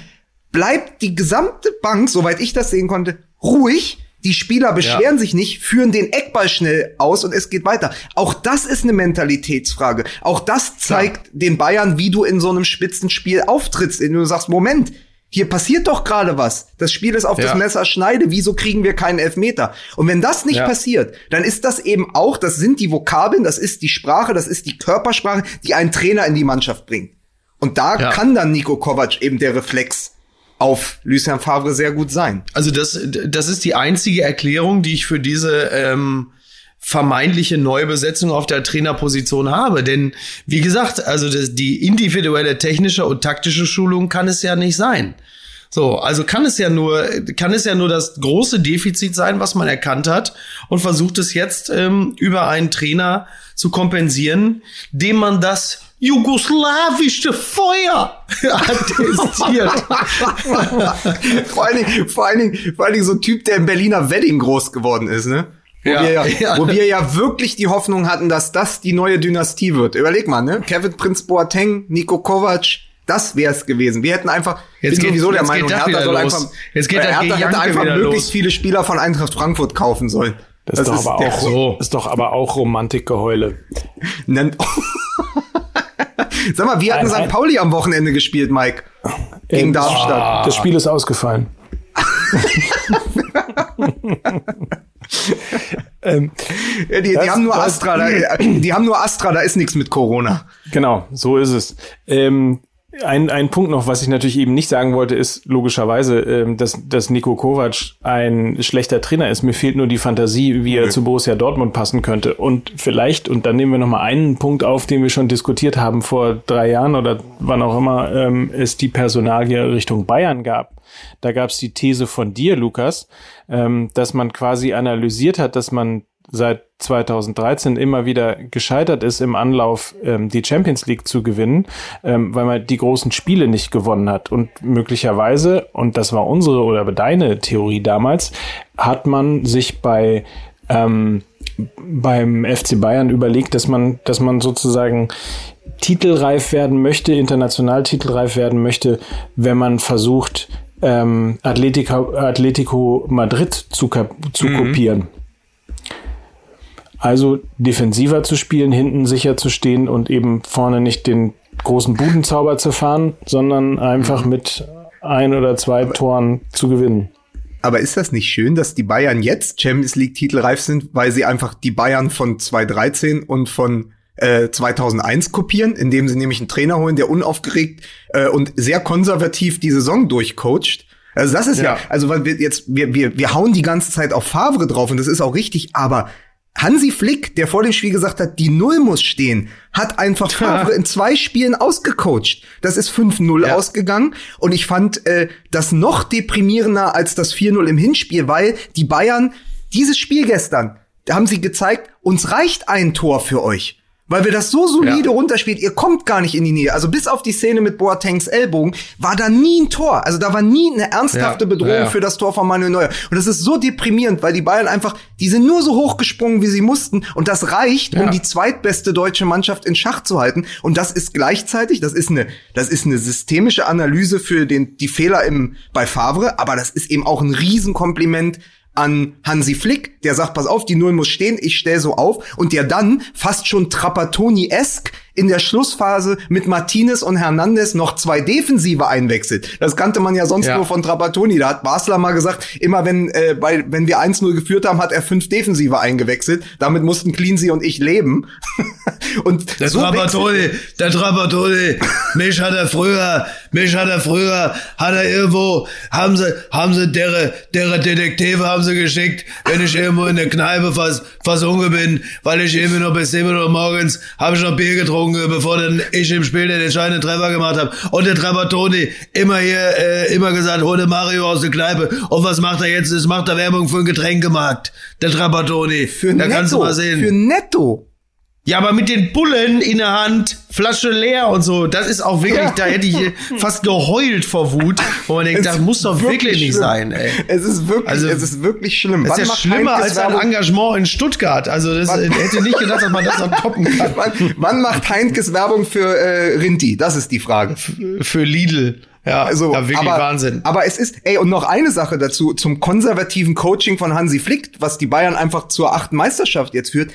bleibt die gesamte Bank, soweit ich das sehen konnte, ruhig. Die Spieler beschweren sich nicht, führen den Eckball schnell aus und es geht weiter. Auch das ist eine Mentalitätsfrage. Auch das zeigt den Bayern, wie du in so einem Spitzenspiel auftrittst, indem du sagst, Moment, hier passiert doch gerade was. Das Spiel ist auf Ja. das Messer Schneide. Wieso kriegen wir keinen Elfmeter? Und wenn das nicht Ja. passiert, dann ist das eben auch, das sind die Vokabeln, das ist die Sprache, das ist die Körpersprache, die einen Trainer in die Mannschaft bringt. Und da Ja. kann dann Nico Kovac eben der Reflex auf Lucien Favre sehr gut sein. Also das, das ist die einzige Erklärung, die ich für diese ähm, vermeintliche Neubesetzung auf der Trainerposition habe. Denn wie gesagt, also das, die individuelle technische und taktische Schulung kann es ja nicht sein. So, also kann es ja nur, kann es ja nur das große Defizit sein, was man erkannt hat und versucht es jetzt ähm, über einen Trainer zu kompensieren, dem man das jugoslawische Feuer attestiert. vor, allen Dingen, vor, allen Dingen, vor allen Dingen so ein Typ, der im Berliner Wedding groß geworden ist, ne? Wo, ja, wir ja, ja. wo wir ja wirklich die Hoffnung hatten, dass das die neue Dynastie wird. Überleg mal, ne? Kevin Prinz Boateng, Nico Kovac, das wäre es gewesen. Wir hätten einfach, jetzt geht, sowieso der Meinung, Hertha soll los. einfach, jetzt geht Hertha hätte einfach möglichst los. viele Spieler von Eintracht Frankfurt kaufen sollen. Das, das ist, doch aber auch, so. ist doch aber auch Romantikgeheule. Sag mal, wie hatten St. Pauli am Wochenende gespielt, Mike? Gegen ähm, Darmstadt. Das Spiel ist ausgefallen. ähm, ja, die, die, haben nur Astra, da, die haben nur Astra, da ist nichts mit Corona. Genau, so ist es. Ähm, ein, ein Punkt noch, was ich natürlich eben nicht sagen wollte, ist logischerweise, ähm, dass, dass Nico Kovac ein schlechter Trainer ist. Mir fehlt nur die Fantasie, wie er zu Borussia Dortmund passen könnte. Und vielleicht, und dann nehmen wir nochmal einen Punkt auf, den wir schon diskutiert haben vor drei Jahren oder wann auch immer ähm, es die Personalie Richtung Bayern gab. Da gab es die These von dir, Lukas, ähm, dass man quasi analysiert hat, dass man seit 2013 immer wieder gescheitert ist im Anlauf, ähm, die Champions League zu gewinnen, ähm, weil man die großen Spiele nicht gewonnen hat. Und möglicherweise, und das war unsere oder deine Theorie damals, hat man sich bei ähm, beim FC Bayern überlegt, dass man, dass man sozusagen titelreif werden möchte, international titelreif werden möchte, wenn man versucht, ähm, Atletico, Atletico Madrid zu, zu mhm. kopieren. Also defensiver zu spielen, hinten sicher zu stehen und eben vorne nicht den großen Budenzauber zu fahren, sondern einfach mhm. mit ein oder zwei Toren zu gewinnen. Aber ist das nicht schön, dass die Bayern jetzt Champions League Titelreif sind, weil sie einfach die Bayern von 2013 und von äh, 2001 kopieren, indem sie nämlich einen Trainer holen, der unaufgeregt äh, und sehr konservativ die Saison durchcoacht? Also das ist ja, ja also weil wir jetzt wir wir wir hauen die ganze Zeit auf Favre drauf und das ist auch richtig, aber Hansi Flick, der vor dem Spiel gesagt hat, die Null muss stehen, hat einfach Favre in zwei Spielen ausgecoacht. Das ist 5-0 ja. ausgegangen. Und ich fand äh, das noch deprimierender als das 4-0 im Hinspiel, weil die Bayern, dieses Spiel gestern, da haben sie gezeigt, uns reicht ein Tor für euch. Weil wir das so solide ja. runterspielt, ihr kommt gar nicht in die Nähe. Also bis auf die Szene mit Boatengs Ellbogen war da nie ein Tor. Also da war nie eine ernsthafte ja. Bedrohung ja, für das Tor von Manuel Neuer. Und das ist so deprimierend, weil die Bayern einfach, die sind nur so hochgesprungen, wie sie mussten. Und das reicht, um die zweitbeste deutsche Mannschaft in Schach zu halten. Und das ist gleichzeitig, das ist eine, das ist eine systemische Analyse für den, die Fehler im, bei Favre. Aber das ist eben auch ein Riesenkompliment an Hansi Flick, der sagt, pass auf, die Null muss stehen, ich stell so auf. Und der dann fast schon Trapattoni-esk in der Schlussphase mit Martinez und Hernandez noch zwei Defensive einwechselt. Das kannte man ja sonst ja. nur von Trapattoni. Da hat Basler mal gesagt, immer wenn, äh, bei, wenn wir 1-0 geführt haben, hat er fünf Defensive eingewechselt. Damit mussten Cleansey und ich leben. und der so Trapattoni, der Trapattoni, mich hat er früher, mich hat er früher, hat er irgendwo, haben sie, haben sie deren, deren Detektive haben sie geschickt, wenn ich irgendwo in der Kneipe fast, fast bin, weil ich irgendwie noch bis 7 Uhr morgens habe ich noch Bier getrunken getrunken, bevor dann ich im Spiel den entscheidenden Treffer gemacht habe. Und der Treffer Toni immer hier, äh, immer gesagt, hol den Mario aus der Kneipe. Und was macht er jetzt? Das macht er Werbung für ein Getränkemarkt. Der Trapattoni. Für da Netto. kannst du mal sehen. Für Netto. Ja, aber mit den Bullen in der Hand, Flasche leer und so, das ist auch wirklich, ja. da hätte ich fast geheult vor Wut, wo man denkt, das muss doch wirklich, wirklich nicht sein, ey. Es ist wirklich, also, es ist wirklich schlimm. Es ist ja schlimmer als ein Engagement in Stuttgart. Also das wann, hätte nicht gedacht, dass man das noch toppen kann. Wann, wann macht Heinkes Werbung für äh, Rinti? Das ist die Frage. Für Lidl. Ja, also, ja, wirklich aber, Wahnsinn. Aber es ist, ey, und noch eine Sache dazu, zum konservativen Coaching von Hansi Flick, was die Bayern einfach zur achten Meisterschaft jetzt führt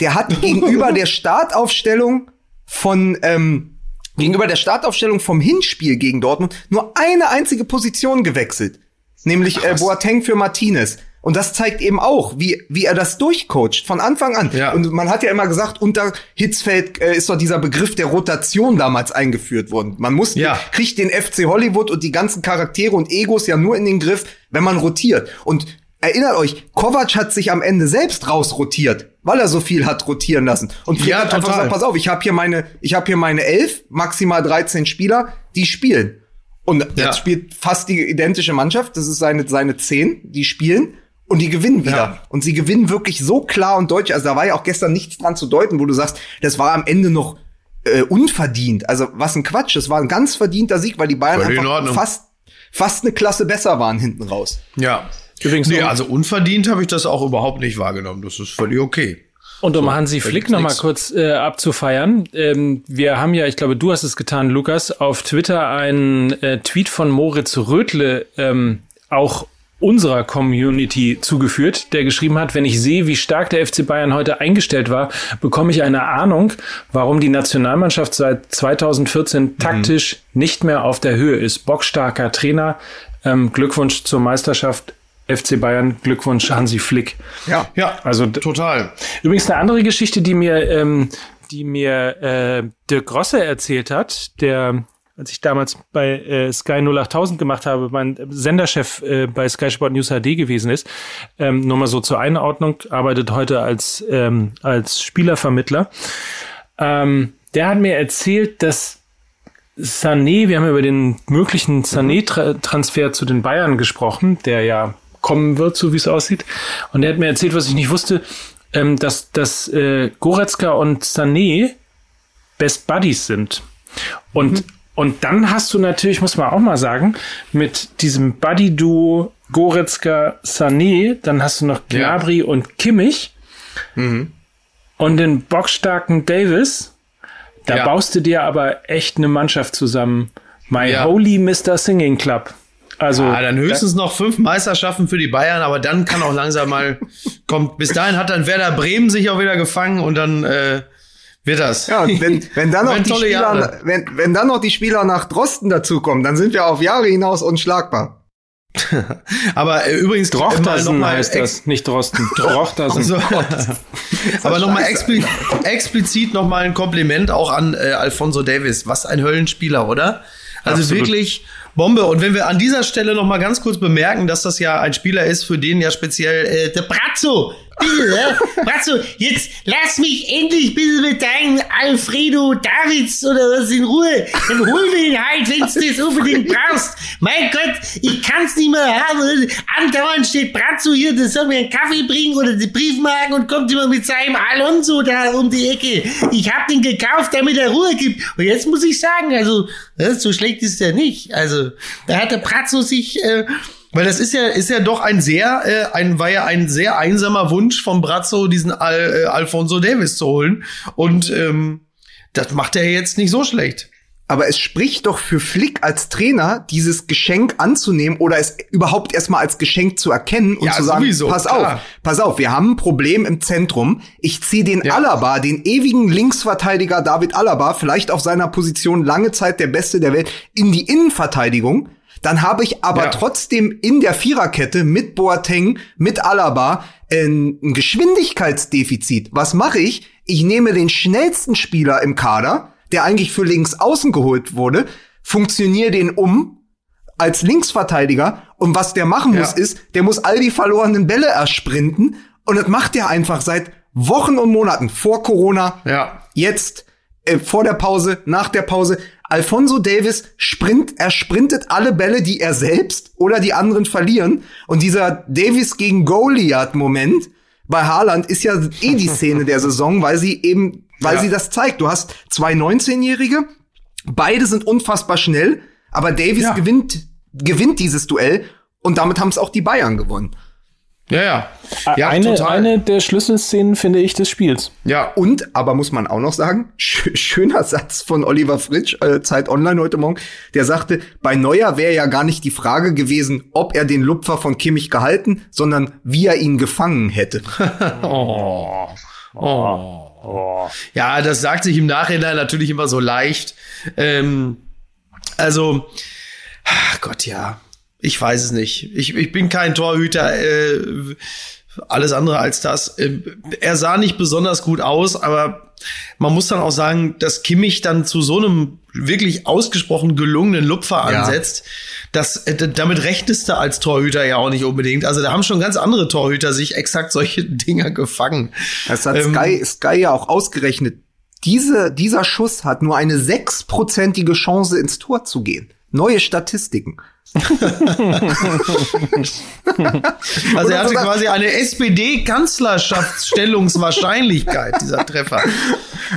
der hat gegenüber der Startaufstellung von ähm, gegenüber der Startaufstellung vom Hinspiel gegen Dortmund nur eine einzige Position gewechselt, nämlich äh, Boateng für Martinez. Und das zeigt eben auch, wie, wie er das durchcoacht von Anfang an. Ja. Und man hat ja immer gesagt, unter Hitzfeld äh, ist doch dieser Begriff der Rotation damals eingeführt worden. Man muss, ja. kriegt den FC Hollywood und die ganzen Charaktere und Egos ja nur in den Griff, wenn man rotiert. Und erinnert euch, Kovac hat sich am Ende selbst rausrotiert weil er so viel hat rotieren lassen. Und Flick ja, hat einfach gesagt, pass auf, ich habe hier meine, ich habe hier meine elf, maximal 13 Spieler, die spielen. Und ja. jetzt spielt fast die identische Mannschaft, das ist seine, seine zehn, die spielen und die gewinnen wieder. Ja. Und sie gewinnen wirklich so klar und deutlich. Also da war ja auch gestern nichts dran zu deuten, wo du sagst, das war am Ende noch äh, unverdient. Also was ein Quatsch. Es war ein ganz verdienter Sieg, weil die Bayern Völlig in einfach fast fast eine Klasse besser waren hinten raus. Ja. Übrigens nee, also unverdient habe ich das auch überhaupt nicht wahrgenommen. Das ist völlig okay. Und um Hansi Flick gibt's noch mal nix. kurz äh, abzufeiern, ähm, wir haben ja, ich glaube, du hast es getan, Lukas, auf Twitter einen äh, Tweet von Moritz Rötle ähm, auch unserer Community zugeführt, der geschrieben hat, wenn ich sehe, wie stark der FC Bayern heute eingestellt war, bekomme ich eine Ahnung, warum die Nationalmannschaft seit 2014 taktisch nicht mehr auf der Höhe ist. Bockstarker Trainer, ähm, Glückwunsch zur Meisterschaft FC Bayern, Glückwunsch Hansi Flick. Ja. Ja, Also total. Übrigens eine andere Geschichte, die mir, ähm, die mir äh, Dirk Grosse erzählt hat, der, als ich damals bei äh, Sky 08000 gemacht habe, mein Senderchef äh, bei Sky Sport News HD gewesen ist. Ähm, nur mal so zur Einordnung, arbeitet heute als, ähm, als Spielervermittler. Ähm, der hat mir erzählt, dass Sané, wir haben über den möglichen Sané-Transfer zu den Bayern gesprochen, der ja kommen wird, so wie es aussieht. Und er hat mir erzählt, was ich nicht wusste, ähm, dass, dass äh, Goretzka und Sané Best Buddies sind. Und, und dann hast du natürlich, muss man auch mal sagen, mit diesem Buddy-Duo Goretzka, Sané, dann hast du noch Gnabry und Kimmich und den bockstarken Davis. Da Ja. baust du dir aber echt eine Mannschaft zusammen. My Ja. Holy Mr. Singing Club. Also, Ah, dann höchstens noch fünf Meisterschaften für die Bayern, aber dann kann auch langsam mal kommt. Bis dahin hat dann Werder Bremen sich auch wieder gefangen und dann äh, wird das. Ja, und wenn, wenn dann noch die Spieler, Jahre. wenn, wenn dann noch die Spieler nach Drosten dazukommen, dann sind wir auf Jahre hinaus unschlagbar. Aber äh, übrigens noch Drochtersen mal heißt das, nicht Drosten. Drochtersen. So. Aber nochmal expli explizit nochmal ein Kompliment auch an äh, Alfonso Davis. Was ein Höllenspieler, oder? Also Absolut. wirklich Bombe. Und wenn wir an dieser Stelle nochmal ganz kurz bemerken, dass das ja ein Spieler ist, für den ja speziell äh, der Brazzo. Bitte, ja? Brazzo, jetzt lass mich endlich bitte mit deinem Alfredo Davids oder was in Ruhe. Dann hol mir ihn halt, wenn du das unbedingt brauchst. Mein Gott, ich kann's nicht mehr haben. Andauernd steht Brazzo hier, der soll mir einen Kaffee bringen oder die Briefmarken und kommt immer mit seinem Alonso da um die Ecke. Ich hab den gekauft, damit er Ruhe gibt. Und jetzt muss ich sagen, also, äh, so schlecht ist der nicht. Also, da hat der Brazzo sich, äh, weil das ist ja, ist ja doch ein sehr, äh, ein, war ja ein sehr einsamer Wunsch von Brazzo, diesen Al, äh, Alfonso Davis zu holen. Und ähm, das macht er jetzt nicht so schlecht. Aber es spricht doch für Flick als Trainer, dieses Geschenk anzunehmen oder es überhaupt erstmal als Geschenk zu erkennen und Ja, zu sagen, sowieso, pass klar. auf, pass auf, wir haben ein Problem im Zentrum. Ich ziehe den Ja. Alaba, den ewigen Linksverteidiger David Alaba, vielleicht auf seiner Position lange Zeit der Beste der Welt, in die Innenverteidigung. Dann habe ich aber Ja. trotzdem in der Viererkette mit Boateng, mit Alaba äh, ein Geschwindigkeitsdefizit. Was mache ich? Ich nehme den schnellsten Spieler im Kader, der eigentlich für links außen geholt wurde, funktioniere den um als Linksverteidiger und was der machen muss Ja. ist, der muss all die verlorenen Bälle ersprinten und das macht er einfach seit Wochen und Monaten vor Corona, Ja. jetzt äh, vor der Pause, nach der Pause. Alfonso Davis sprint, er sprintet alle Bälle, die er selbst oder die anderen verlieren. Und dieser Davis gegen Goliath-Moment bei Haaland ist ja eh die Szene der Saison, weil sie eben, weil Ja. sie das zeigt. Du hast zwei 19-Jährige, beide sind unfassbar schnell, aber Davis Ja. gewinnt, gewinnt dieses Duell und damit haben es auch die Bayern gewonnen. Ja, ja. Ja, eine, total. eine der Schlüsselszenen, finde ich, des Spiels. ja. Und, aber muss man auch noch sagen, sch schöner Satz von Oliver Fritsch, äh, Zeit Online heute Morgen, der sagte, bei Neuer wäre ja gar nicht die Frage gewesen, ob er den Lupfer von Kimmich gehalten, sondern wie er ihn gefangen hätte. Oh. Oh. Ja, das sagt sich im Nachhinein natürlich immer so leicht. Ähm, also, ach Gott, ja. Ich weiß es nicht. Ich, ich bin kein Torhüter. Äh, alles andere als das. Ähm, er sah nicht besonders gut aus, aber man muss dann auch sagen, dass Kimmich dann zu so einem wirklich ausgesprochen gelungenen Lupfer Ja. ansetzt, das, äh, damit rechnest du als Torhüter ja auch nicht unbedingt. Also da haben schon ganz andere Torhüter sich exakt solche Dinger gefangen. Das hat Ähm, Sky, Sky ja auch ausgerechnet. Diese, dieser Schuss hat nur eine sechsprozentige Chance ins Tor zu gehen. Neue Statistiken. also er hatte quasi eine SPD-Kanzlerschaftsstellungswahrscheinlichkeit, dieser Treffer.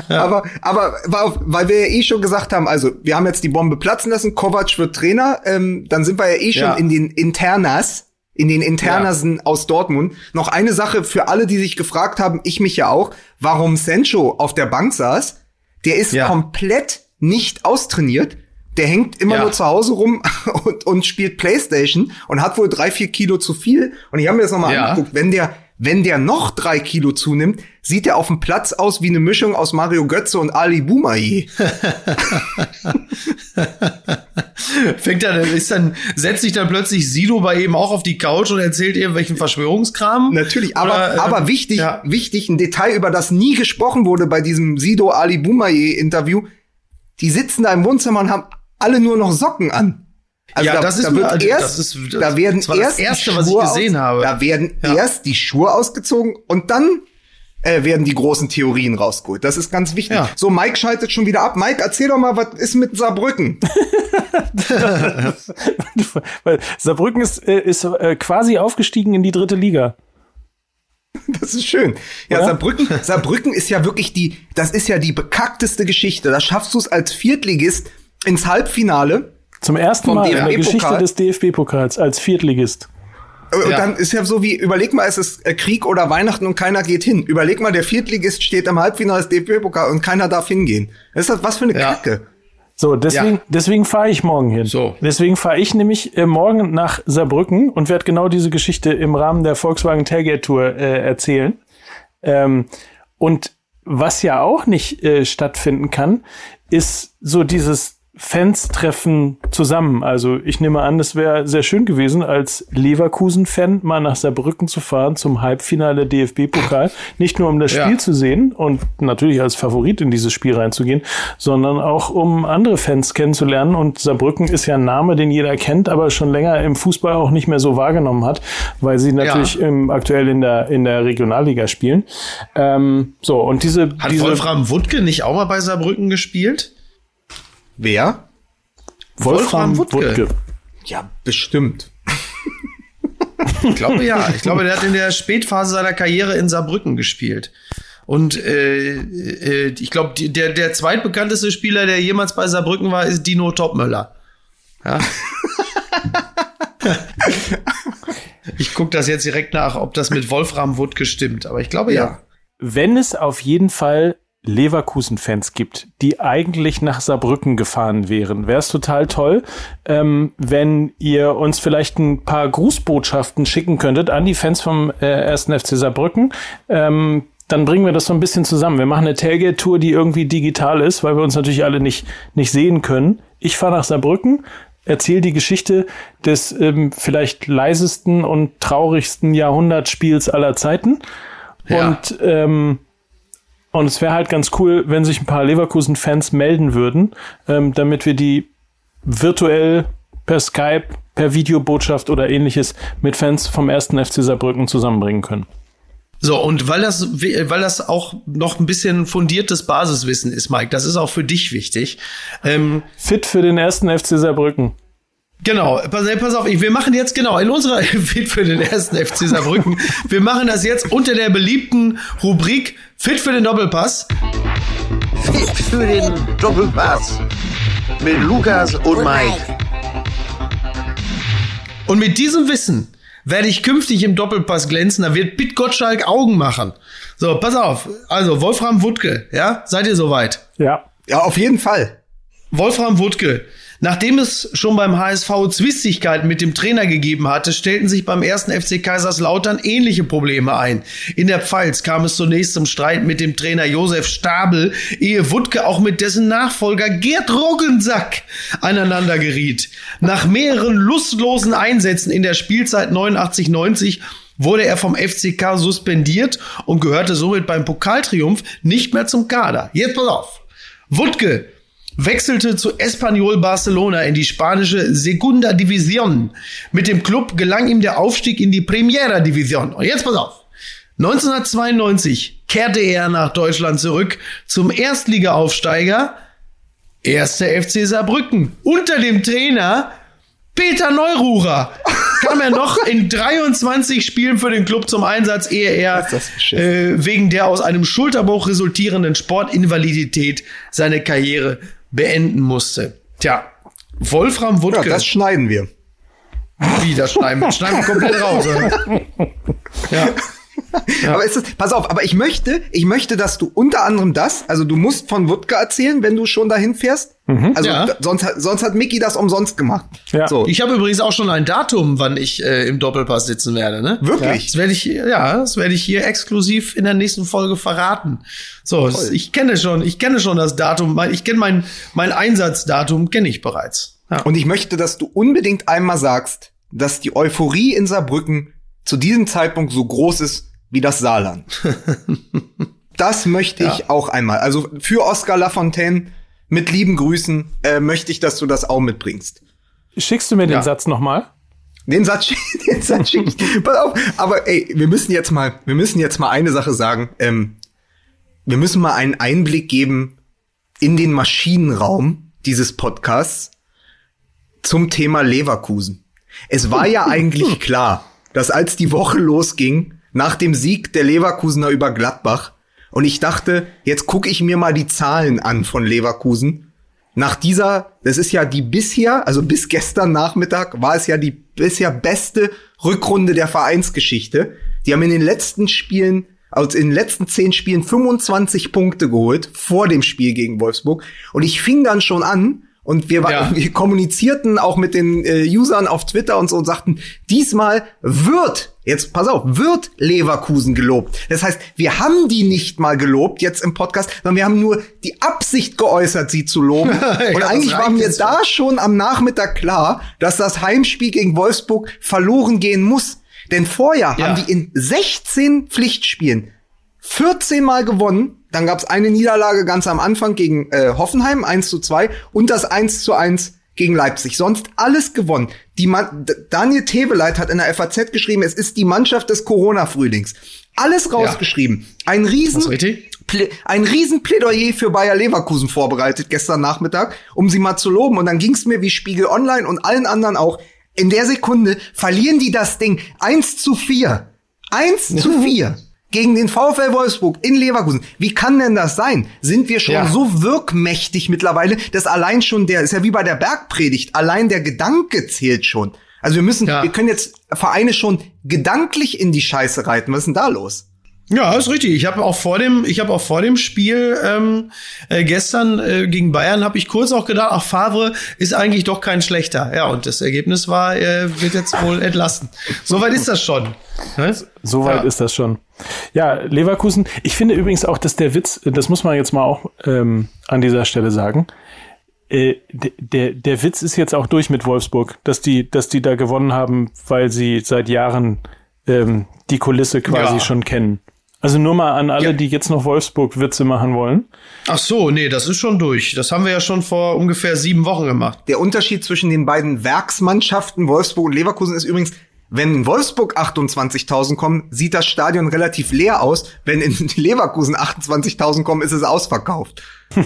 Ja. Aber, aber weil wir ja eh schon gesagt haben, also wir haben jetzt die Bombe platzen lassen, Kovac wird Trainer, ähm, dann sind wir ja eh schon ja. in den Internas, in den Internasen ja. aus Dortmund. Noch eine Sache für alle, die sich gefragt haben, ich mich ja auch, warum Sancho auf der Bank saß. Der ist komplett nicht austrainiert der hängt immer ja. nur zu Hause rum und, und spielt Playstation und hat wohl drei, vier Kilo zu viel. Und ich habe mir das nochmal ja. angeguckt. Wenn der, wenn der noch drei Kilo zunimmt, sieht er auf dem Platz aus wie eine Mischung aus Mario Götze und Ali Boumaier. Fängt er, ist dann, setzt sich dann plötzlich Sido bei ihm auch auf die Couch und erzählt irgendwelchen Verschwörungskram? Natürlich, aber, Oder, aber äh, wichtig, ja. wichtig, ein Detail, über das nie gesprochen wurde bei diesem Sido Ali Boumaier Interview. Die sitzen da im Wohnzimmer und haben alle nur noch Socken an. Also ja, da, das ist, da wird erst, das ist, das da werden das erst das erste, was ich gesehen aus, habe. Da werden ja. erst die Schuhe ausgezogen und dann äh, werden die großen Theorien rausgeholt. Das ist ganz wichtig. Ja. So, Mike schaltet schon wieder ab. Mike, erzähl doch mal, was ist mit Saarbrücken? Saarbrücken ist, äh, ist äh, quasi aufgestiegen in die dritte Liga. Das ist schön. Ja, Oder? Saarbrücken, Saarbrücken ist ja wirklich die, das ist ja die bekackteste Geschichte. Da schaffst du es als Viertligist ins Halbfinale. Zum ersten Mal in der Geschichte des DFB-Pokals als Viertligist. Und ja. dann ist ja so wie, überleg mal, es ist äh, Krieg oder Weihnachten und keiner geht hin. Überleg mal, der Viertligist steht im Halbfinale des DFB-Pokal und keiner darf hingehen. Das ist das, was für eine ja. Kacke. So, deswegen, ja. deswegen fahre ich morgen hin. So. Deswegen fahre ich nämlich äh, morgen nach Saarbrücken und werde genau diese Geschichte im Rahmen der Volkswagen Tailgate Tour äh, erzählen. Ähm, und was ja auch nicht äh, stattfinden kann, ist so dieses Fans treffen zusammen. Also ich nehme an, es wäre sehr schön gewesen, als Leverkusen-Fan mal nach Saarbrücken zu fahren zum Halbfinale DFB-Pokal. Nicht nur um das Spiel ja. zu sehen und natürlich als Favorit in dieses Spiel reinzugehen, sondern auch um andere Fans kennenzulernen. Und Saarbrücken ist ja ein Name, den jeder kennt, aber schon länger im Fußball auch nicht mehr so wahrgenommen hat, weil sie natürlich ja. im, aktuell in der, in der Regionalliga spielen. Ähm, so, und diese. Hat diese Wolfram Wuttke nicht auch mal bei Saarbrücken gespielt? Wer? Wolfram, Wolfram Wuttke. Ja, bestimmt. ich glaube ja. Ich glaube, der hat in der Spätphase seiner Karriere in Saarbrücken gespielt. Und äh, äh, ich glaube, der, der zweitbekannteste Spieler, der jemals bei Saarbrücken war, ist Dino Topmöller. Ja. ich gucke das jetzt direkt nach, ob das mit Wolfram Wuttke stimmt. Aber ich glaube ja. ja. Wenn es auf jeden Fall Leverkusen-Fans gibt, die eigentlich nach Saarbrücken gefahren wären, wäre es total toll, ähm, wenn ihr uns vielleicht ein paar Grußbotschaften schicken könntet an die Fans vom äh, 1. FC Saarbrücken. Ähm, dann bringen wir das so ein bisschen zusammen. Wir machen eine Tailgate-Tour, die irgendwie digital ist, weil wir uns natürlich alle nicht, nicht sehen können. Ich fahre nach Saarbrücken, erzähle die Geschichte des ähm, vielleicht leisesten und traurigsten Jahrhundertspiels aller Zeiten. Ja. Und ähm, und es wäre halt ganz cool, wenn sich ein paar Leverkusen-Fans melden würden, ähm, damit wir die virtuell per Skype, per Videobotschaft oder ähnliches mit Fans vom ersten FC Saarbrücken zusammenbringen können. So, und weil das, weil das auch noch ein bisschen fundiertes Basiswissen ist, Mike, das ist auch für dich wichtig. Ähm, Fit für den ersten FC Saarbrücken. Genau, pass, pass auf, wir machen jetzt genau in unserer Fit für den ersten FC Saarbrücken. wir machen das jetzt unter der beliebten Rubrik Fit für den Doppelpass. Fit für den Doppelpass mit Lukas und Mike. Und mit diesem Wissen werde ich künftig im Doppelpass glänzen. Da wird Pitt Gottschalk Augen machen. So, pass auf. Also Wolfram Wuttke, ja, seid ihr soweit? Ja. Ja, auf jeden Fall. Wolfram Wuttke Nachdem es schon beim HSV Zwistigkeiten mit dem Trainer gegeben hatte, stellten sich beim ersten FC Kaiserslautern ähnliche Probleme ein. In der Pfalz kam es zunächst zum Streit mit dem Trainer Josef Stabel, ehe Wuttke auch mit dessen Nachfolger Gerd Roggensack aneinander geriet. Nach mehreren lustlosen Einsätzen in der Spielzeit 89-90 wurde er vom FCK suspendiert und gehörte somit beim Pokaltriumph nicht mehr zum Kader. Jetzt pass auf. Wuttke wechselte zu Espanyol Barcelona in die spanische Segunda División. Mit dem Club gelang ihm der Aufstieg in die Primera División. Und jetzt pass auf. 1992 kehrte er nach Deutschland zurück zum Erstligaaufsteiger 1. FC Saarbrücken unter dem Trainer Peter Neururer kam er noch in 23 Spielen für den Club zum Einsatz, ehe er äh, wegen der aus einem Schulterbruch resultierenden Sportinvalidität seine Karriere beenden musste. Tja, Wolfram Ja, Wuttke, das schneiden wir. wie das schneiden wir, schneiden wir komplett raus. Oder? Ja. Aber ist es, pass auf, aber ich möchte, ich möchte, dass du unter anderem das, also du musst von Wutke erzählen, wenn du schon dahin fährst. Also Ja. sonst, hat- sonst hat Mickey das umsonst gemacht. Ja. So, Ich habe übrigens auch schon ein Datum, wann ich äh, im Doppelpass sitzen werde. Ne? Wirklich? Das werde ich, ja, das werde ich hier exklusiv in der nächsten Folge verraten. So, das, ich kenne schon, ich kenne schon das Datum, mein, ich kenne mein, mein Einsatzdatum, kenne ich bereits. Ja. Und ich möchte, dass du unbedingt einmal sagst, dass die Euphorie in Saarbrücken zu diesem Zeitpunkt so groß ist wie das Saarland. das möchte ich auch einmal. Also für Oscar Lafontaine mit lieben Grüßen äh, möchte ich, dass du das auch mitbringst. Schickst du mir den Ja. Satz nochmal? Den Satz, den Satz schick ich. Pass auf. Aber ey, wir müssen jetzt mal, wir müssen jetzt mal eine Sache sagen. Ähm, wir müssen mal einen Einblick geben in den Maschinenraum dieses Podcasts zum Thema Leverkusen. Es war ja eigentlich klar, dass als die Woche losging, nach dem Sieg der Leverkusener über Gladbach, und ich dachte, jetzt gucke ich mir mal die Zahlen an von Leverkusen. Nach dieser, das ist ja die bisher, also bis gestern Nachmittag, war es ja die bisher beste Rückrunde der Vereinsgeschichte. Die haben in den letzten Spielen, also in den letzten zehn Spielen 25 Punkte geholt vor dem Spiel gegen Wolfsburg. Und ich fing dann schon an, und wir, Ja. wir kommunizierten auch mit den äh, Usern auf Twitter und so und sagten, diesmal wird, jetzt pass auf, wird Leverkusen gelobt. Das heißt, wir haben die nicht mal gelobt jetzt im Podcast, sondern wir haben nur die Absicht geäußert, sie zu loben. und eigentlich war mir da schon am Nachmittag klar, dass das Heimspiel gegen Wolfsburg verloren gehen muss. Denn vorher Ja. haben die in 16 Pflichtspielen 14 Mal gewonnen. Dann gab es eine Niederlage ganz am Anfang gegen äh, Hoffenheim, 1 zu 2, und das 1 zu 1 gegen Leipzig. Sonst alles gewonnen. Die Man Daniel Teveleit hat in der FAZ geschrieben, es ist die Mannschaft des Corona-Frühlings. Alles rausgeschrieben. Ein riesen, ein riesen Plädoyer für Bayer Leverkusen vorbereitet gestern Nachmittag, um sie mal zu loben. Und dann ging es mir wie Spiegel Online und allen anderen auch. In der Sekunde verlieren die das Ding 1 zu 4. 1 zu 4 gegen den VfL Wolfsburg in Leverkusen. Wie kann denn das sein? Sind wir schon Ja. so wirkmächtig mittlerweile, dass allein schon der, ist ja wie bei der Bergpredigt, allein der Gedanke zählt schon. Also wir müssen, Ja. wir können jetzt Vereine schon gedanklich in die Scheiße reiten. Was ist denn da los? Ja, ist richtig. Ich habe auch vor dem, ich habe auch vor dem Spiel ähm, äh, gestern äh, gegen Bayern habe ich kurz auch gedacht, ach Favre ist eigentlich doch kein schlechter. Ja, und das Ergebnis war, er wird jetzt wohl entlassen. Soweit ist das schon. Ne? Soweit Ja. ist das schon. Ja, Leverkusen. Ich finde übrigens auch, dass der Witz, das muss man jetzt mal auch ähm, an dieser Stelle sagen. Äh, der, der Witz ist jetzt auch durch mit Wolfsburg, dass die, dass die da gewonnen haben, weil sie seit Jahren ähm, die Kulisse quasi Ja. schon kennen. Also nur mal an alle, Ja. die jetzt noch Wolfsburg-Witze machen wollen. Ach so, nee, das ist schon durch. Das haben wir ja schon vor ungefähr sieben Wochen gemacht. Der Unterschied zwischen den beiden Werksmannschaften Wolfsburg und Leverkusen ist übrigens, wenn in Wolfsburg 28.000 kommen, sieht das Stadion relativ leer aus. Wenn in Leverkusen 28.000 kommen, ist es ausverkauft.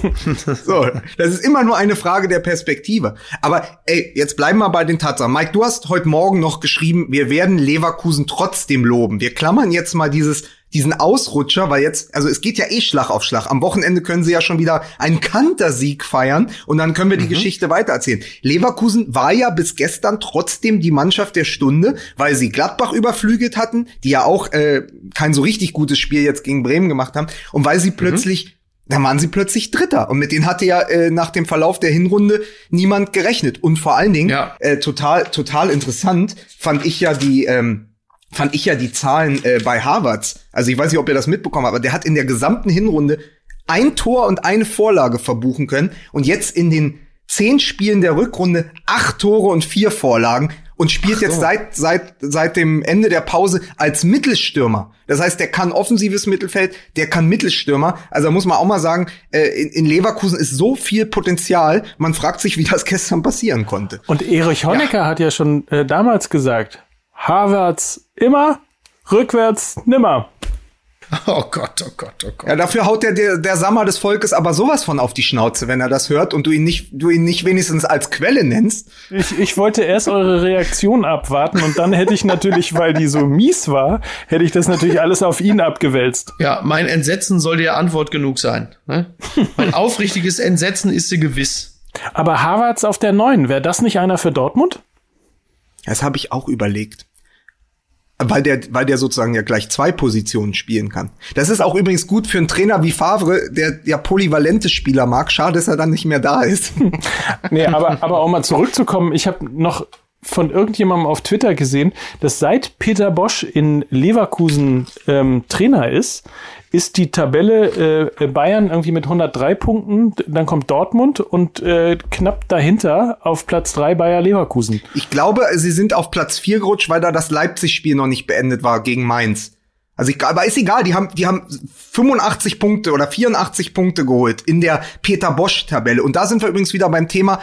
so, das ist immer nur eine Frage der Perspektive. Aber ey, jetzt bleiben wir bei den Tatsachen. Mike, du hast heute Morgen noch geschrieben, wir werden Leverkusen trotzdem loben. Wir klammern jetzt mal dieses diesen Ausrutscher, weil jetzt, also es geht ja eh Schlag auf Schlag. Am Wochenende können sie ja schon wieder einen Kantersieg feiern und dann können wir die Geschichte weitererzählen. Leverkusen war ja bis gestern trotzdem die Mannschaft der Stunde, weil sie Gladbach überflügelt hatten, die ja auch äh, kein so richtig gutes Spiel jetzt gegen Bremen gemacht haben und weil sie plötzlich da waren sie plötzlich Dritter. Und mit denen hatte ja äh, nach dem Verlauf der Hinrunde niemand gerechnet. Und vor allen Dingen, Ja. äh, total, total interessant, fand ich ja die, ähm, fand ich ja die Zahlen äh, bei Harvards. Also ich weiß nicht, ob ihr das mitbekommen habt, aber der hat in der gesamten Hinrunde ein Tor und eine Vorlage verbuchen können. Und jetzt in den zehn Spielen der Rückrunde acht Tore und vier Vorlagen und spielt jetzt seit, seit, seit dem Ende der Pause als Mittelstürmer. Das heißt, der kann offensives Mittelfeld, der kann Mittelstürmer. Also muss man auch mal sagen, äh, in, in Leverkusen ist so viel Potenzial. Man fragt sich, wie das gestern passieren konnte. Und Erich Honecker hat ja schon äh, damals gesagt, Harvards immer, rückwärts nimmer. Oh Gott, oh Gott, oh Gott. Ja, dafür haut der, der, der Sammer des Volkes aber sowas von auf die Schnauze, wenn er das hört und du ihn nicht, du ihn nicht wenigstens als Quelle nennst. Ich, ich wollte erst eure Reaktion abwarten und dann hätte ich natürlich, weil die so mies war, hätte ich das natürlich alles auf ihn abgewälzt. Ja, mein Entsetzen soll dir Antwort genug sein. Ne? mein aufrichtiges Entsetzen ist sie gewiss. Aber Harvards auf der neuen, wäre das nicht einer für Dortmund? Das habe ich auch überlegt. Weil der, weil der sozusagen ja gleich zwei Positionen spielen kann. Das ist auch übrigens gut für einen Trainer wie Favre, der ja polyvalente Spieler mag. Schade, dass er dann nicht mehr da ist. nee, aber, aber auch mal zurückzukommen, ich habe noch von irgendjemandem auf Twitter gesehen, dass seit Peter Bosch in Leverkusen ähm, Trainer ist, ist die Tabelle äh, Bayern irgendwie mit 103 Punkten, dann kommt Dortmund und äh, knapp dahinter auf Platz 3 Bayer Leverkusen. Ich glaube, sie sind auf Platz 4 gerutscht, weil da das Leipzig-Spiel noch nicht beendet war gegen Mainz. Also ich, aber ist egal, die haben, die haben 85 Punkte oder 84 Punkte geholt in der Peter Bosch-Tabelle. Und da sind wir übrigens wieder beim Thema,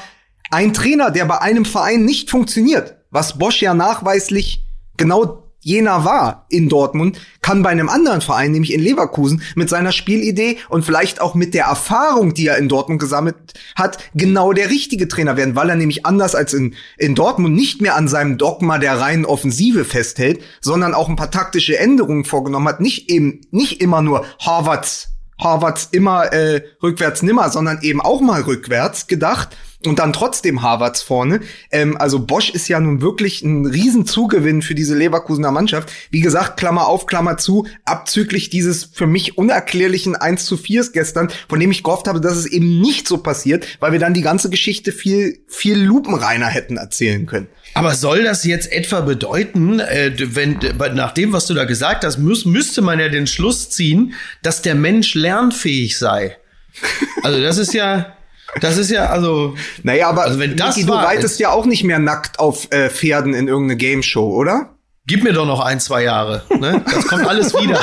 ein Trainer, der bei einem Verein nicht funktioniert, was Bosch ja nachweislich genau jener war in Dortmund, kann bei einem anderen Verein, nämlich in Leverkusen, mit seiner Spielidee und vielleicht auch mit der Erfahrung, die er in Dortmund gesammelt hat, genau der richtige Trainer werden, weil er nämlich anders als in, in Dortmund nicht mehr an seinem Dogma der reinen Offensive festhält, sondern auch ein paar taktische Änderungen vorgenommen hat, nicht eben, nicht immer nur Harvards, Harvards immer äh, rückwärts nimmer, sondern eben auch mal rückwärts gedacht und dann trotzdem Harvards vorne. Ähm, also Bosch ist ja nun wirklich ein Riesenzugewinn für diese Leverkusener Mannschaft. Wie gesagt, Klammer auf, Klammer zu, abzüglich dieses für mich unerklärlichen 1 zu 4 gestern, von dem ich gehofft habe, dass es eben nicht so passiert, weil wir dann die ganze Geschichte viel, viel lupenreiner hätten erzählen können. Aber soll das jetzt etwa bedeuten, äh, wenn nach dem, was du da gesagt hast, müß, müsste man ja den Schluss ziehen, dass der Mensch lernfähig sei? Also das ist ja das ist ja, also. Naja, aber also wenn das Niki, war, du reitest ja auch nicht mehr nackt auf äh, Pferden in irgendeine Game Show, oder? Gib mir doch noch ein, zwei Jahre. Ne? Das kommt alles wieder.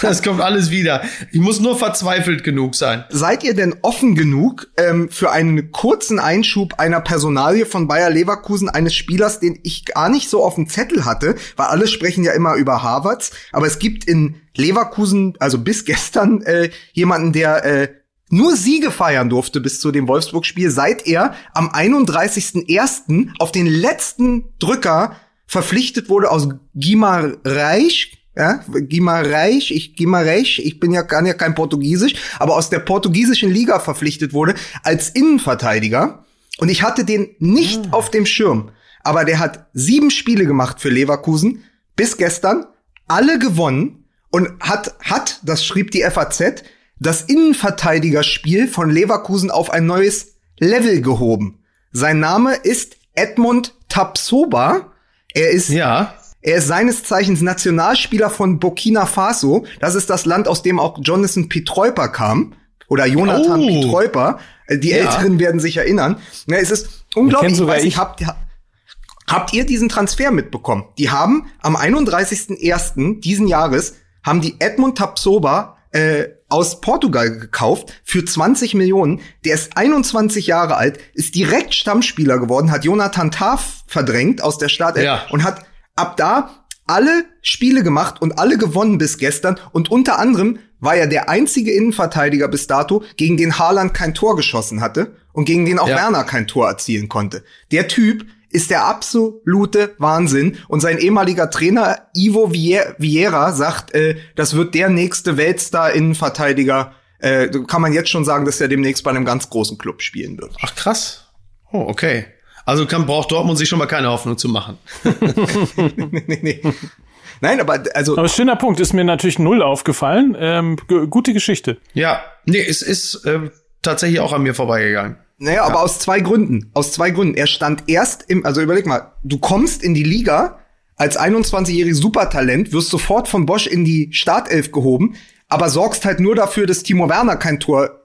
Das kommt alles wieder. Ich muss nur verzweifelt genug sein. Seid ihr denn offen genug ähm, für einen kurzen Einschub einer Personalie von Bayer Leverkusen, eines Spielers, den ich gar nicht so auf dem Zettel hatte, weil alle sprechen ja immer über Harvards, aber es gibt in Leverkusen, also bis gestern, äh, jemanden, der äh, nur Siege feiern durfte bis zu dem Wolfsburg-Spiel, seit er am 31.01. auf den letzten Drücker verpflichtet wurde aus Guimarães, ja, Guimarães, ich Guimarães, ich bin ja gar ja kein Portugiesisch, aber aus der portugiesischen Liga verpflichtet wurde als Innenverteidiger und ich hatte den nicht ah. auf dem Schirm, aber der hat sieben Spiele gemacht für Leverkusen bis gestern, alle gewonnen und hat hat, das schrieb die FAZ, das Innenverteidigerspiel von Leverkusen auf ein neues Level gehoben. Sein Name ist Edmund Tapsoba. Er ist ja. Er ist seines Zeichens Nationalspieler von Burkina Faso. Das ist das Land, aus dem auch Jonathan Pietreuper kam. Oder Jonathan oh. Pietreuper. Äh, die ja. Älteren werden sich erinnern. Ja, es ist unglaublich. Ich weiß, ich habt, habt ihr diesen Transfer mitbekommen? Die haben am 31.01. diesen Jahres haben die Edmund Tapsoba äh, aus Portugal gekauft für 20 Millionen. Der ist 21 Jahre alt, ist direkt Stammspieler geworden, hat Jonathan Taf verdrängt aus der Stadt ja. und hat ab da alle Spiele gemacht und alle gewonnen bis gestern und unter anderem war er der einzige Innenverteidiger bis dato, gegen den Haaland kein Tor geschossen hatte und gegen den auch ja. Werner kein Tor erzielen konnte. Der Typ ist der absolute Wahnsinn. Und sein ehemaliger Trainer Ivo Vieira sagt, äh, das wird der nächste Weltstar-Innenverteidiger. Äh, kann man jetzt schon sagen, dass er demnächst bei einem ganz großen Club spielen wird. Ach krass. Oh, okay. Also kann, braucht Dortmund sich schon mal keine Hoffnung zu machen. nee, nee. Nein, aber also. Aber schöner Punkt, ist mir natürlich null aufgefallen. Ähm, gute Geschichte. Ja, nee, es ist äh, tatsächlich auch an mir vorbeigegangen. Naja, ja. aber aus zwei Gründen. Aus zwei Gründen. Er stand erst im, also überleg mal, du kommst in die Liga als 21-jähriges Supertalent, wirst sofort von Bosch in die Startelf gehoben, aber sorgst halt nur dafür, dass Timo Werner kein Tor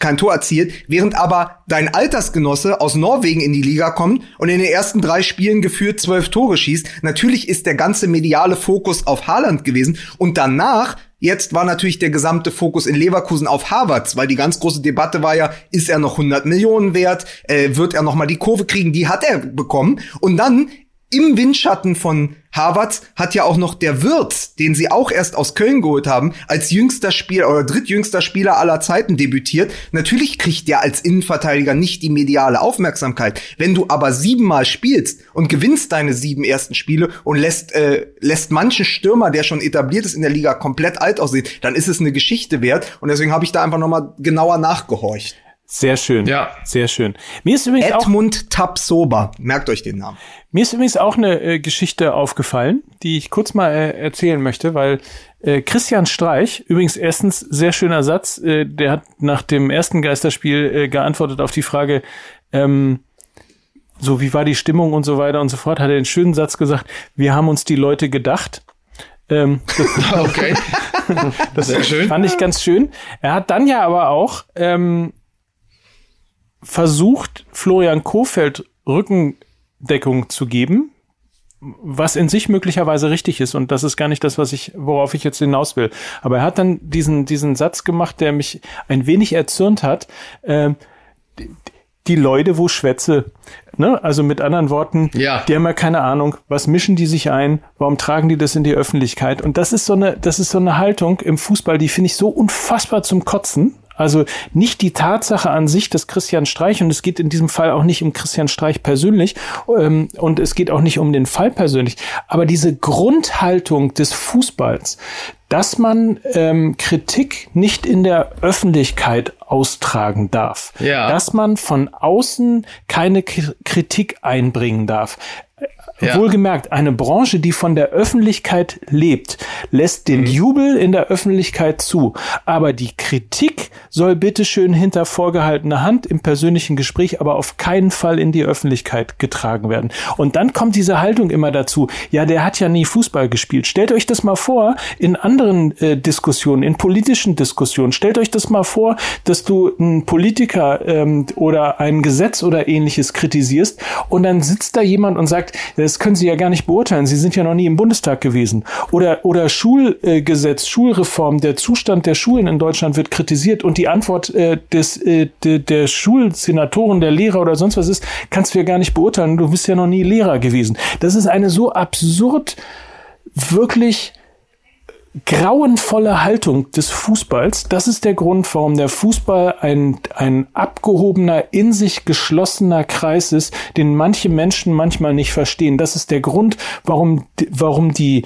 kein Tor erzielt, während aber dein Altersgenosse aus Norwegen in die Liga kommt und in den ersten drei Spielen geführt zwölf Tore schießt. Natürlich ist der ganze mediale Fokus auf Haaland gewesen und danach Jetzt war natürlich der gesamte Fokus in Leverkusen auf Harvards, weil die ganz große Debatte war ja, ist er noch 100 Millionen wert? Äh, wird er noch mal die Kurve kriegen? Die hat er bekommen. Und dann im Windschatten von Harvards hat ja auch noch der Wirt, den sie auch erst aus Köln geholt haben, als jüngster Spieler oder drittjüngster Spieler aller Zeiten debütiert. Natürlich kriegt der als Innenverteidiger nicht die mediale Aufmerksamkeit. Wenn du aber siebenmal spielst und gewinnst deine sieben ersten Spiele und lässt, äh, lässt manchen Stürmer, der schon etabliert ist in der Liga, komplett alt aussehen, dann ist es eine Geschichte wert. Und deswegen habe ich da einfach noch mal genauer nachgehorcht. Sehr schön. Ja. Sehr schön. Mir ist übrigens auch Edmund Tapsoba. Merkt euch den Namen. Mir ist übrigens auch eine äh, Geschichte aufgefallen, die ich kurz mal äh, erzählen möchte, weil äh, Christian Streich, übrigens erstens sehr schöner Satz, äh, der hat nach dem ersten Geisterspiel äh, geantwortet auf die Frage, ähm, so wie war die Stimmung und so weiter und so fort, hat er einen schönen Satz gesagt, wir haben uns die Leute gedacht. Ähm, Okay. das Sehr schön. fand ich ganz schön. Er hat dann ja aber auch ähm, versucht, Florian Kofeld Rückendeckung zu geben, was in sich möglicherweise richtig ist. Und das ist gar nicht das, was ich, worauf ich jetzt hinaus will. Aber er hat dann diesen, diesen Satz gemacht, der mich ein wenig erzürnt hat. Die- die Leute, wo schwätze. Ne? Also mit anderen Worten, Ja. die haben ja keine Ahnung, was mischen die sich ein, warum tragen die das in die Öffentlichkeit? Und das ist so eine, das ist so eine Haltung im Fußball, die finde ich so unfassbar zum Kotzen. Also nicht die Tatsache an sich, dass Christian Streich, und es geht in diesem Fall auch nicht um Christian Streich persönlich, ähm, und es geht auch nicht um den Fall persönlich, aber diese Grundhaltung des Fußballs, dass man ähm, Kritik nicht in der Öffentlichkeit austragen darf, Ja. dass man von außen keine K Kritik einbringen darf. Ja. Wohlgemerkt, eine Branche, die von der Öffentlichkeit lebt, lässt den Jubel in der Öffentlichkeit zu. Aber die Kritik soll bitteschön hinter vorgehaltener Hand im persönlichen Gespräch, aber auf keinen Fall in die Öffentlichkeit getragen werden. Und dann kommt diese Haltung immer dazu, ja, der hat ja nie Fußball gespielt. Stellt euch das mal vor, in anderen äh, Diskussionen, in politischen Diskussionen, stellt euch das mal vor, dass du einen Politiker ähm, oder ein Gesetz oder ähnliches kritisierst und dann sitzt da jemand und sagt, das können Sie ja gar nicht beurteilen, Sie sind ja noch nie im Bundestag gewesen. Oder, oder Schulgesetz, Schulreform, der Zustand der Schulen in Deutschland wird kritisiert und die Antwort äh, des, äh, de, der Schulsenatoren, der Lehrer oder sonst was ist, kannst du ja gar nicht beurteilen, du bist ja noch nie Lehrer gewesen. Das ist eine so absurd, wirklich grauenvolle Haltung des Fußballs. Das ist der Grund, warum der Fußball ein, ein abgehobener, in sich geschlossener Kreis ist, den manche Menschen manchmal nicht verstehen. Das ist der Grund, warum, warum die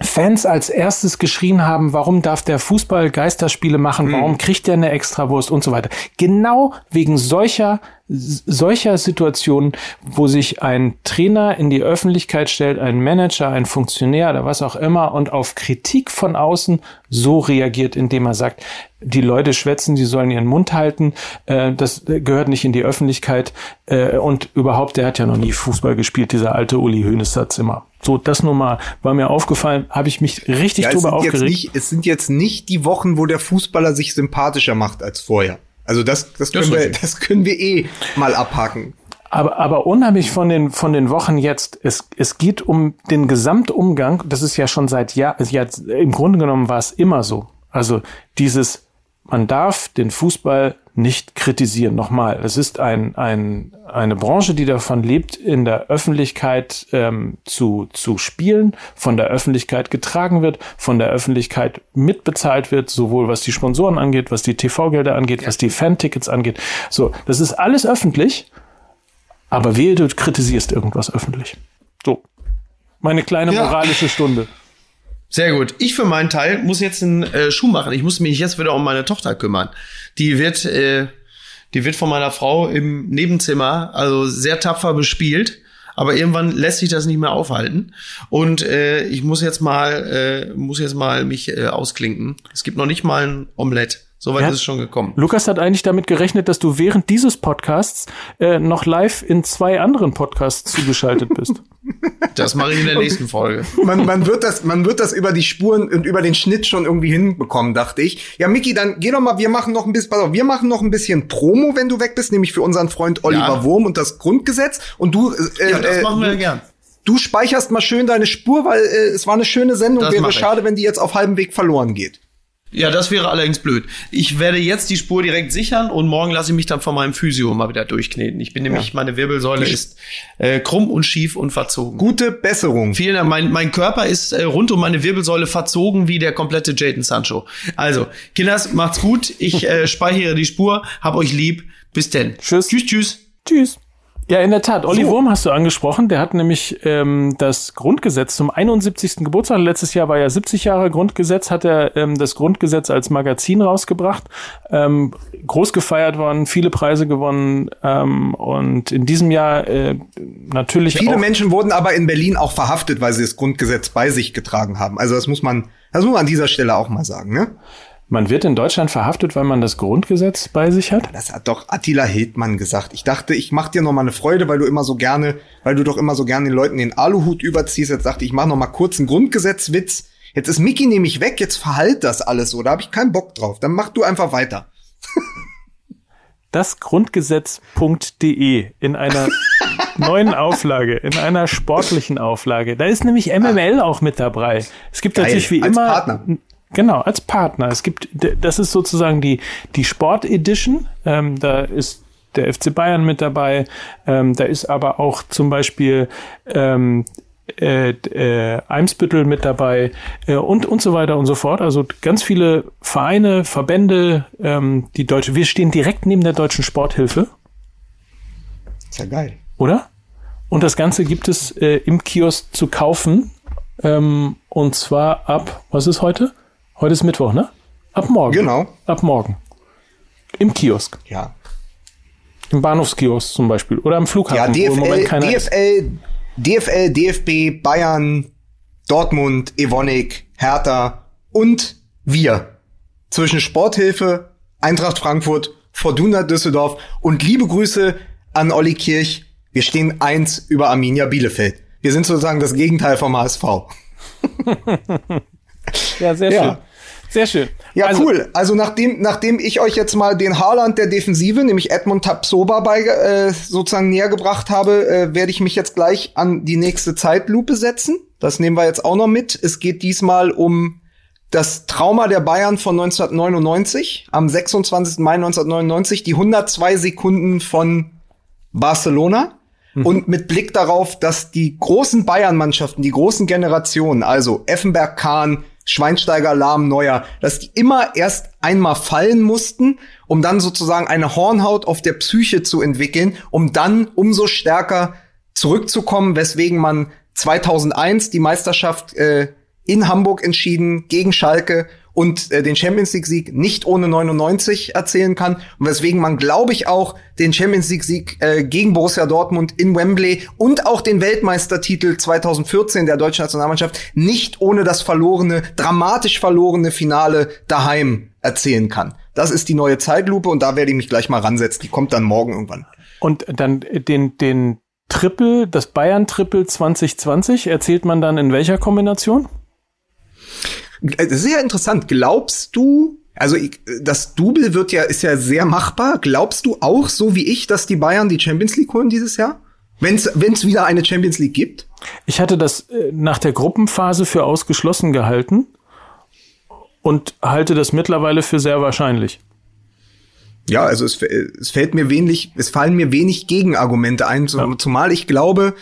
Fans als erstes geschrien haben, warum darf der Fußball Geisterspiele machen, warum kriegt er eine Extrawurst und so weiter. Genau wegen solcher solcher Situationen, wo sich ein Trainer in die Öffentlichkeit stellt, ein Manager, ein Funktionär oder was auch immer und auf Kritik von außen so reagiert, indem er sagt, die Leute schwätzen, die sollen ihren Mund halten, äh, das gehört nicht in die Öffentlichkeit äh, und überhaupt, der hat ja noch nie Fußball gespielt, dieser alte Uli Hoeneß Satz immer. So, das nur mal war mir aufgefallen, habe ich mich richtig Ja, drüber aufgeregt. nicht, es sind jetzt nicht die Wochen, wo der Fußballer sich sympathischer macht als vorher. Also das, das, können, ist wir, das können wir eh mal abhaken. Aber, aber unheimlich von den, von den Wochen jetzt, es, es geht um den Gesamtumgang, das ist ja schon seit Jahr, jetzt, im Grunde genommen war es immer so. Also dieses, man darf den Fußball nicht kritisieren. Nochmal, es ist ein, ein, eine Branche, die davon lebt, in der Öffentlichkeit ähm, zu, zu spielen, von der Öffentlichkeit getragen wird, von der Öffentlichkeit mitbezahlt wird, sowohl was die Sponsoren angeht, was die TV-Gelder angeht, was die Fan-Tickets angeht. So, das ist alles öffentlich. Aber wehe, du kritisierst irgendwas öffentlich. So. Meine kleine Ja. moralische Stunde. Sehr gut. Ich für meinen Teil muss jetzt einen äh, Schuh machen. Ich muss mich jetzt wieder um meine Tochter kümmern. Die wird, äh, die wird von meiner Frau im Nebenzimmer also sehr tapfer bespielt. Aber irgendwann lässt sich das nicht mehr aufhalten. Und äh, ich muss jetzt mal, äh, muss jetzt mal mich äh, ausklinken. Es gibt noch nicht mal ein Omelett. Soweit Ja. ist es schon gekommen. Lukas hat eigentlich damit gerechnet, dass du während dieses Podcasts äh, noch live in zwei anderen Podcasts zugeschaltet bist. Das mache ich in der nächsten Folge. Man, man, wird das, man wird das über die Spuren und über den Schnitt schon irgendwie hinbekommen, dachte ich. Ja, Miki, dann geh doch mal, wir machen noch ein bisschen, pass auf, wir machen noch ein bisschen Promo, wenn du weg bist, nämlich für unseren Freund Oliver Ja. Wurm und das Grundgesetz. Und du, äh, Ja, das äh, machen wir du, gern. du speicherst mal schön deine Spur, weil äh, es war eine schöne Sendung. Das Wäre schade, wenn die jetzt auf halbem Weg verloren geht. Ja, das wäre allerdings blöd. Ich werde jetzt die Spur direkt sichern und morgen lasse ich mich dann von meinem Physio mal wieder durchkneten. Ich bin nämlich, meine Wirbelsäule ist äh, krumm und schief und verzogen. Gute Besserung. Vielen Dank. Mein, mein Körper ist äh, rund um meine Wirbelsäule verzogen wie der komplette Jaden Sancho. Also, Kinders, macht's gut. Ich äh, speichere die Spur. Hab euch lieb. Bis denn. Tschüss. Tschüss, tschüss. Tschüss. Ja, in der Tat. Olli So. Wurm hast du angesprochen. Der hat nämlich ähm, das Grundgesetz zum 71. Geburtstag. Letztes Jahr war ja 70 Jahre Grundgesetz. Hat er ähm, das Grundgesetz als Magazin rausgebracht. Ähm, groß gefeiert worden, viele Preise gewonnen. Ähm, und in diesem Jahr äh, natürlich Viele Menschen wurden aber in Berlin auch verhaftet, weil sie das Grundgesetz bei sich getragen haben. Also das muss man, das muss man an dieser Stelle auch mal sagen, ne? Man wird in Deutschland verhaftet, weil man das Grundgesetz bei sich hat. Das hat doch Attila Hildmann gesagt. Ich dachte, ich mach dir noch mal eine Freude, weil du immer so gerne, weil du doch immer so gerne den Leuten den Aluhut überziehst. Jetzt dachte ich, ich mach noch mal kurz einen Grundgesetzwitz. Jetzt ist Mickey nämlich weg, jetzt verhalt das alles so. Da habe ich keinen Bock drauf. Dann mach du einfach weiter. Das Grundgesetz.de in einer neuen Auflage, in einer sportlichen Auflage. Da ist nämlich MML auch mit dabei. Es gibt Geil, natürlich wie immer Partner. Genau, als Partner. Es gibt, das ist sozusagen die, die Sport Edition. Ähm, da ist der FC Bayern mit dabei. Ähm, da ist aber auch zum Beispiel ähm, äh, äh, Eimsbüttel mit dabei äh, und und so weiter und so fort. Also ganz viele Vereine, Verbände, ähm, die deutsche. Wir stehen direkt neben der deutschen Sporthilfe, Ist ja geil. oder? Und das Ganze gibt es äh, im Kiosk zu kaufen. Ähm, und zwar ab, was ist heute? Heute ist Mittwoch, ne? Ab morgen. Genau. Ab morgen. Im Kiosk. Ja. Im Bahnhofskiosk zum Beispiel. Oder am Ja, Flughafen, Moment DFL. DFL, DFL, DFB, Bayern, Dortmund, Evonik, Hertha und wir. Zwischen Sporthilfe, Eintracht Frankfurt, Fortuna Düsseldorf und liebe Grüße an Olli Kirch. Wir stehen eins über Arminia Bielefeld. Wir sind sozusagen das Gegenteil vom HSV. Ja, sehr Ja. schön. Sehr schön. Ja, Also, cool. Also nachdem, nachdem ich euch jetzt mal den Haaland der Defensive, nämlich Edmund Tapsoba, bei, äh, sozusagen näher gebracht habe, äh, werde ich mich jetzt gleich an die nächste Zeitlupe setzen. Das nehmen wir jetzt auch noch mit. Es geht diesmal um das Trauma der Bayern von 1999, am 26. Mai 1999, die 102 Sekunden von Barcelona. Und mit Blick darauf, dass die großen Bayern-Mannschaften, die großen Generationen, also Effenberg, Kahn, Schweinsteiger, Lahm, Neuer, dass die immer erst einmal fallen mussten, um dann sozusagen eine Hornhaut auf der Psyche zu entwickeln, um dann umso stärker zurückzukommen, weswegen man 2001 die Meisterschaft äh, in Hamburg entschieden gegen Schalke und äh, den Champions League Sieg nicht ohne 99 erzählen kann und weswegen man glaube ich auch den Champions League Sieg äh, gegen Borussia Dortmund in Wembley und auch den Weltmeistertitel 2014 der deutschen Nationalmannschaft nicht ohne das verlorene dramatisch verlorene Finale daheim erzählen kann. Das ist die neue Zeitlupe und da werde ich mich gleich mal ransetzen. Die kommt dann morgen irgendwann. Und dann den, den Triple, das Bayern-Triple 2020, erzählt man dann in welcher Kombination? Äh, Sehr interessant. Glaubst du, also das Double wird ja, ist ja sehr machbar. Glaubst du auch, so wie ich, dass die Bayern die Champions League holen dieses Jahr? Wenn es wieder eine Champions League gibt? Ich hatte das äh, nach der Gruppenphase für ausgeschlossen gehalten und halte das mittlerweile für sehr wahrscheinlich. Ja, also es, es fällt mir wenig, es fallen mir wenig Gegenargumente ein, zum- zumal ich glaube,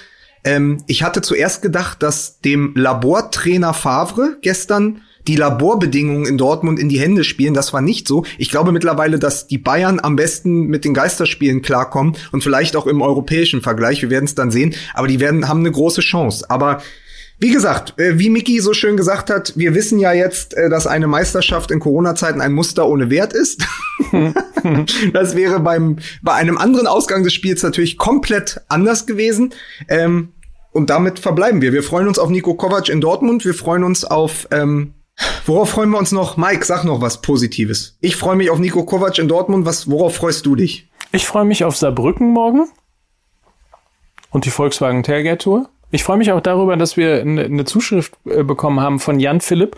ähm, ich hatte zuerst gedacht, dass dem Labortrainer Favre gestern die Laborbedingungen in Dortmund in die Hände spielen. Das war nicht so. Ich glaube mittlerweile, dass die Bayern am besten mit den Geisterspielen klarkommen und vielleicht auch im europäischen Vergleich. Wir werden es dann sehen. Aber die werden haben eine große Chance. Aber wie gesagt, äh, wie Miki so schön gesagt hat, wir wissen ja jetzt, äh, dass eine Meisterschaft in Corona-Zeiten ein Muster ohne Wert ist. das wäre beim, bei einem anderen Ausgang des Spiels natürlich komplett anders gewesen. Ähm, und damit verbleiben wir. Wir freuen uns auf Nico Kovac in Dortmund. Wir freuen uns auf, ähm, worauf freuen wir uns noch? Mike, sag noch was Positives. Ich freue mich auf Nico Kovac in Dortmund. Was, worauf freust du dich? Ich freue mich auf Saarbrücken morgen und die Volkswagen Tailgate Tour. Ich freue mich auch darüber, dass wir eine, Zuschrift äh, bekommen haben von Jan Philipp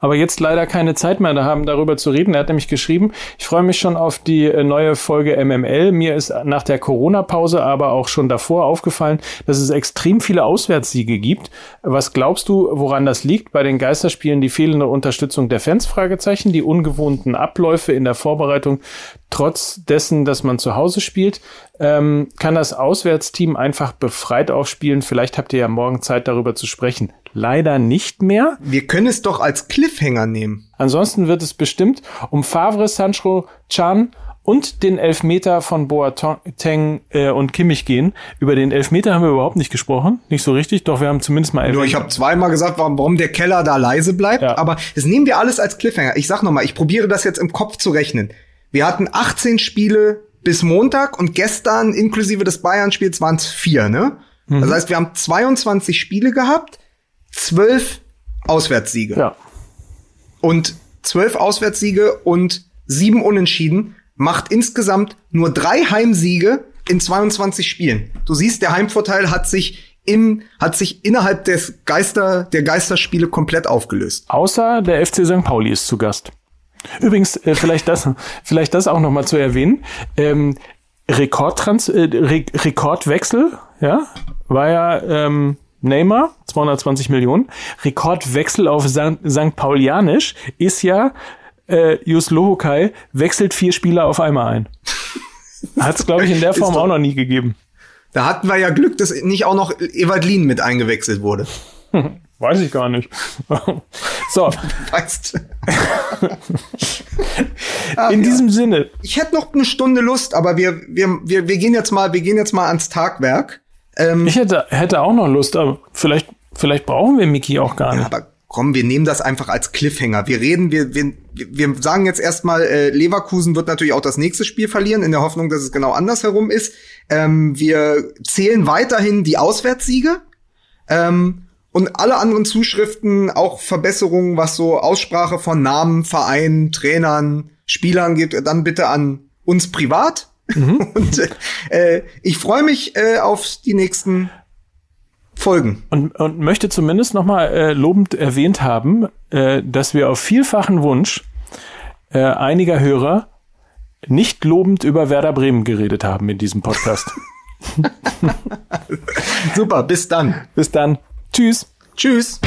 aber jetzt leider keine Zeit mehr da haben, darüber zu reden. Er hat nämlich geschrieben, ich freue mich schon auf die äh, neue Folge MML. Mir ist nach der Corona-Pause, aber auch schon davor aufgefallen, dass es extrem viele Auswärtssiege gibt. Was glaubst du, woran das liegt? Bei den Geisterspielen die fehlende Unterstützung der Fans? Fragezeichen, die ungewohnten Abläufe in der Vorbereitung, trotz dessen, dass man zu Hause spielt. Ähm, kann das Auswärtsteam einfach befreit aufspielen? Vielleicht habt ihr ja morgen Zeit, darüber zu sprechen. Leider nicht mehr. Wir können es doch als Cliffhanger nehmen. Ansonsten wird es bestimmt um Favre, Sancho, Chan und den Elfmeter von Boateng äh, und Kimmich gehen. Über den Elfmeter haben wir überhaupt nicht gesprochen. Nicht so richtig, doch wir haben zumindest mal Nur ich habe zweimal gesagt, warum, warum der Keller da leise bleibt. Ja. Aber das nehmen wir alles als Cliffhanger. Ich sag noch mal, ich probiere das jetzt im Kopf zu rechnen. Wir hatten 18 Spiele bis Montag und gestern inklusive des Bayern-Spiels waren es vier, ne? Das heißt, wir haben 22 Spiele gehabt, zwölf Auswärtssiege. Ja. Und zwölf Auswärtssiege und sieben Unentschieden macht insgesamt nur drei Heimsiege in 22 Spielen. Du siehst, der Heimvorteil hat sich im, hat sich innerhalb des Geister, der Geisterspiele komplett aufgelöst. Außer der FC St. Pauli ist zu Gast. Übrigens, äh, vielleicht das, vielleicht das auch noch mal zu erwähnen. Ähm, Rekordtrans äh, Re Rekordwechsel, ja, war ja ähm, Neymar, 220 Millionen. Rekordwechsel auf St. Paulianisch ist ja äh, Jus Lohokai wechselt vier Spieler auf einmal ein. Hat es, glaube ich, in der Form doch- auch noch nie gegeben. Da hatten wir ja Glück, dass nicht auch noch Evadlin mit eingewechselt wurde. Weiß ich gar nicht. so, Weißt in diesem Sinne, ich hätte noch eine Stunde Lust, aber wir, wir, wir, wir gehen jetzt mal, wir gehen jetzt mal ans Tagwerk. Ähm, ich hätte, hätte auch noch Lust, aber vielleicht, vielleicht brauchen wir Mickey auch gar nicht. aber komm, wir nehmen das einfach als Cliffhanger. Wir reden, wir, wir, wir sagen jetzt erstmal, äh, Leverkusen wird natürlich auch das nächste Spiel verlieren, in der Hoffnung, dass es genau andersherum ist. Ähm, wir zählen weiterhin die Auswärtssiege. Ähm, und alle anderen Zuschriften, auch Verbesserungen, was so Aussprache von Namen, Vereinen, Trainern, Spielern gibt, dann bitte an uns privat. Und äh, ich freue mich äh, auf die nächsten Folgen. Und, und möchte zumindest nochmal äh, lobend erwähnt haben, äh, dass wir auf vielfachen Wunsch äh, einiger Hörer nicht lobend über Werder Bremen geredet haben in diesem Podcast. Super, bis dann. Bis dann. Tschüss. Tschüss.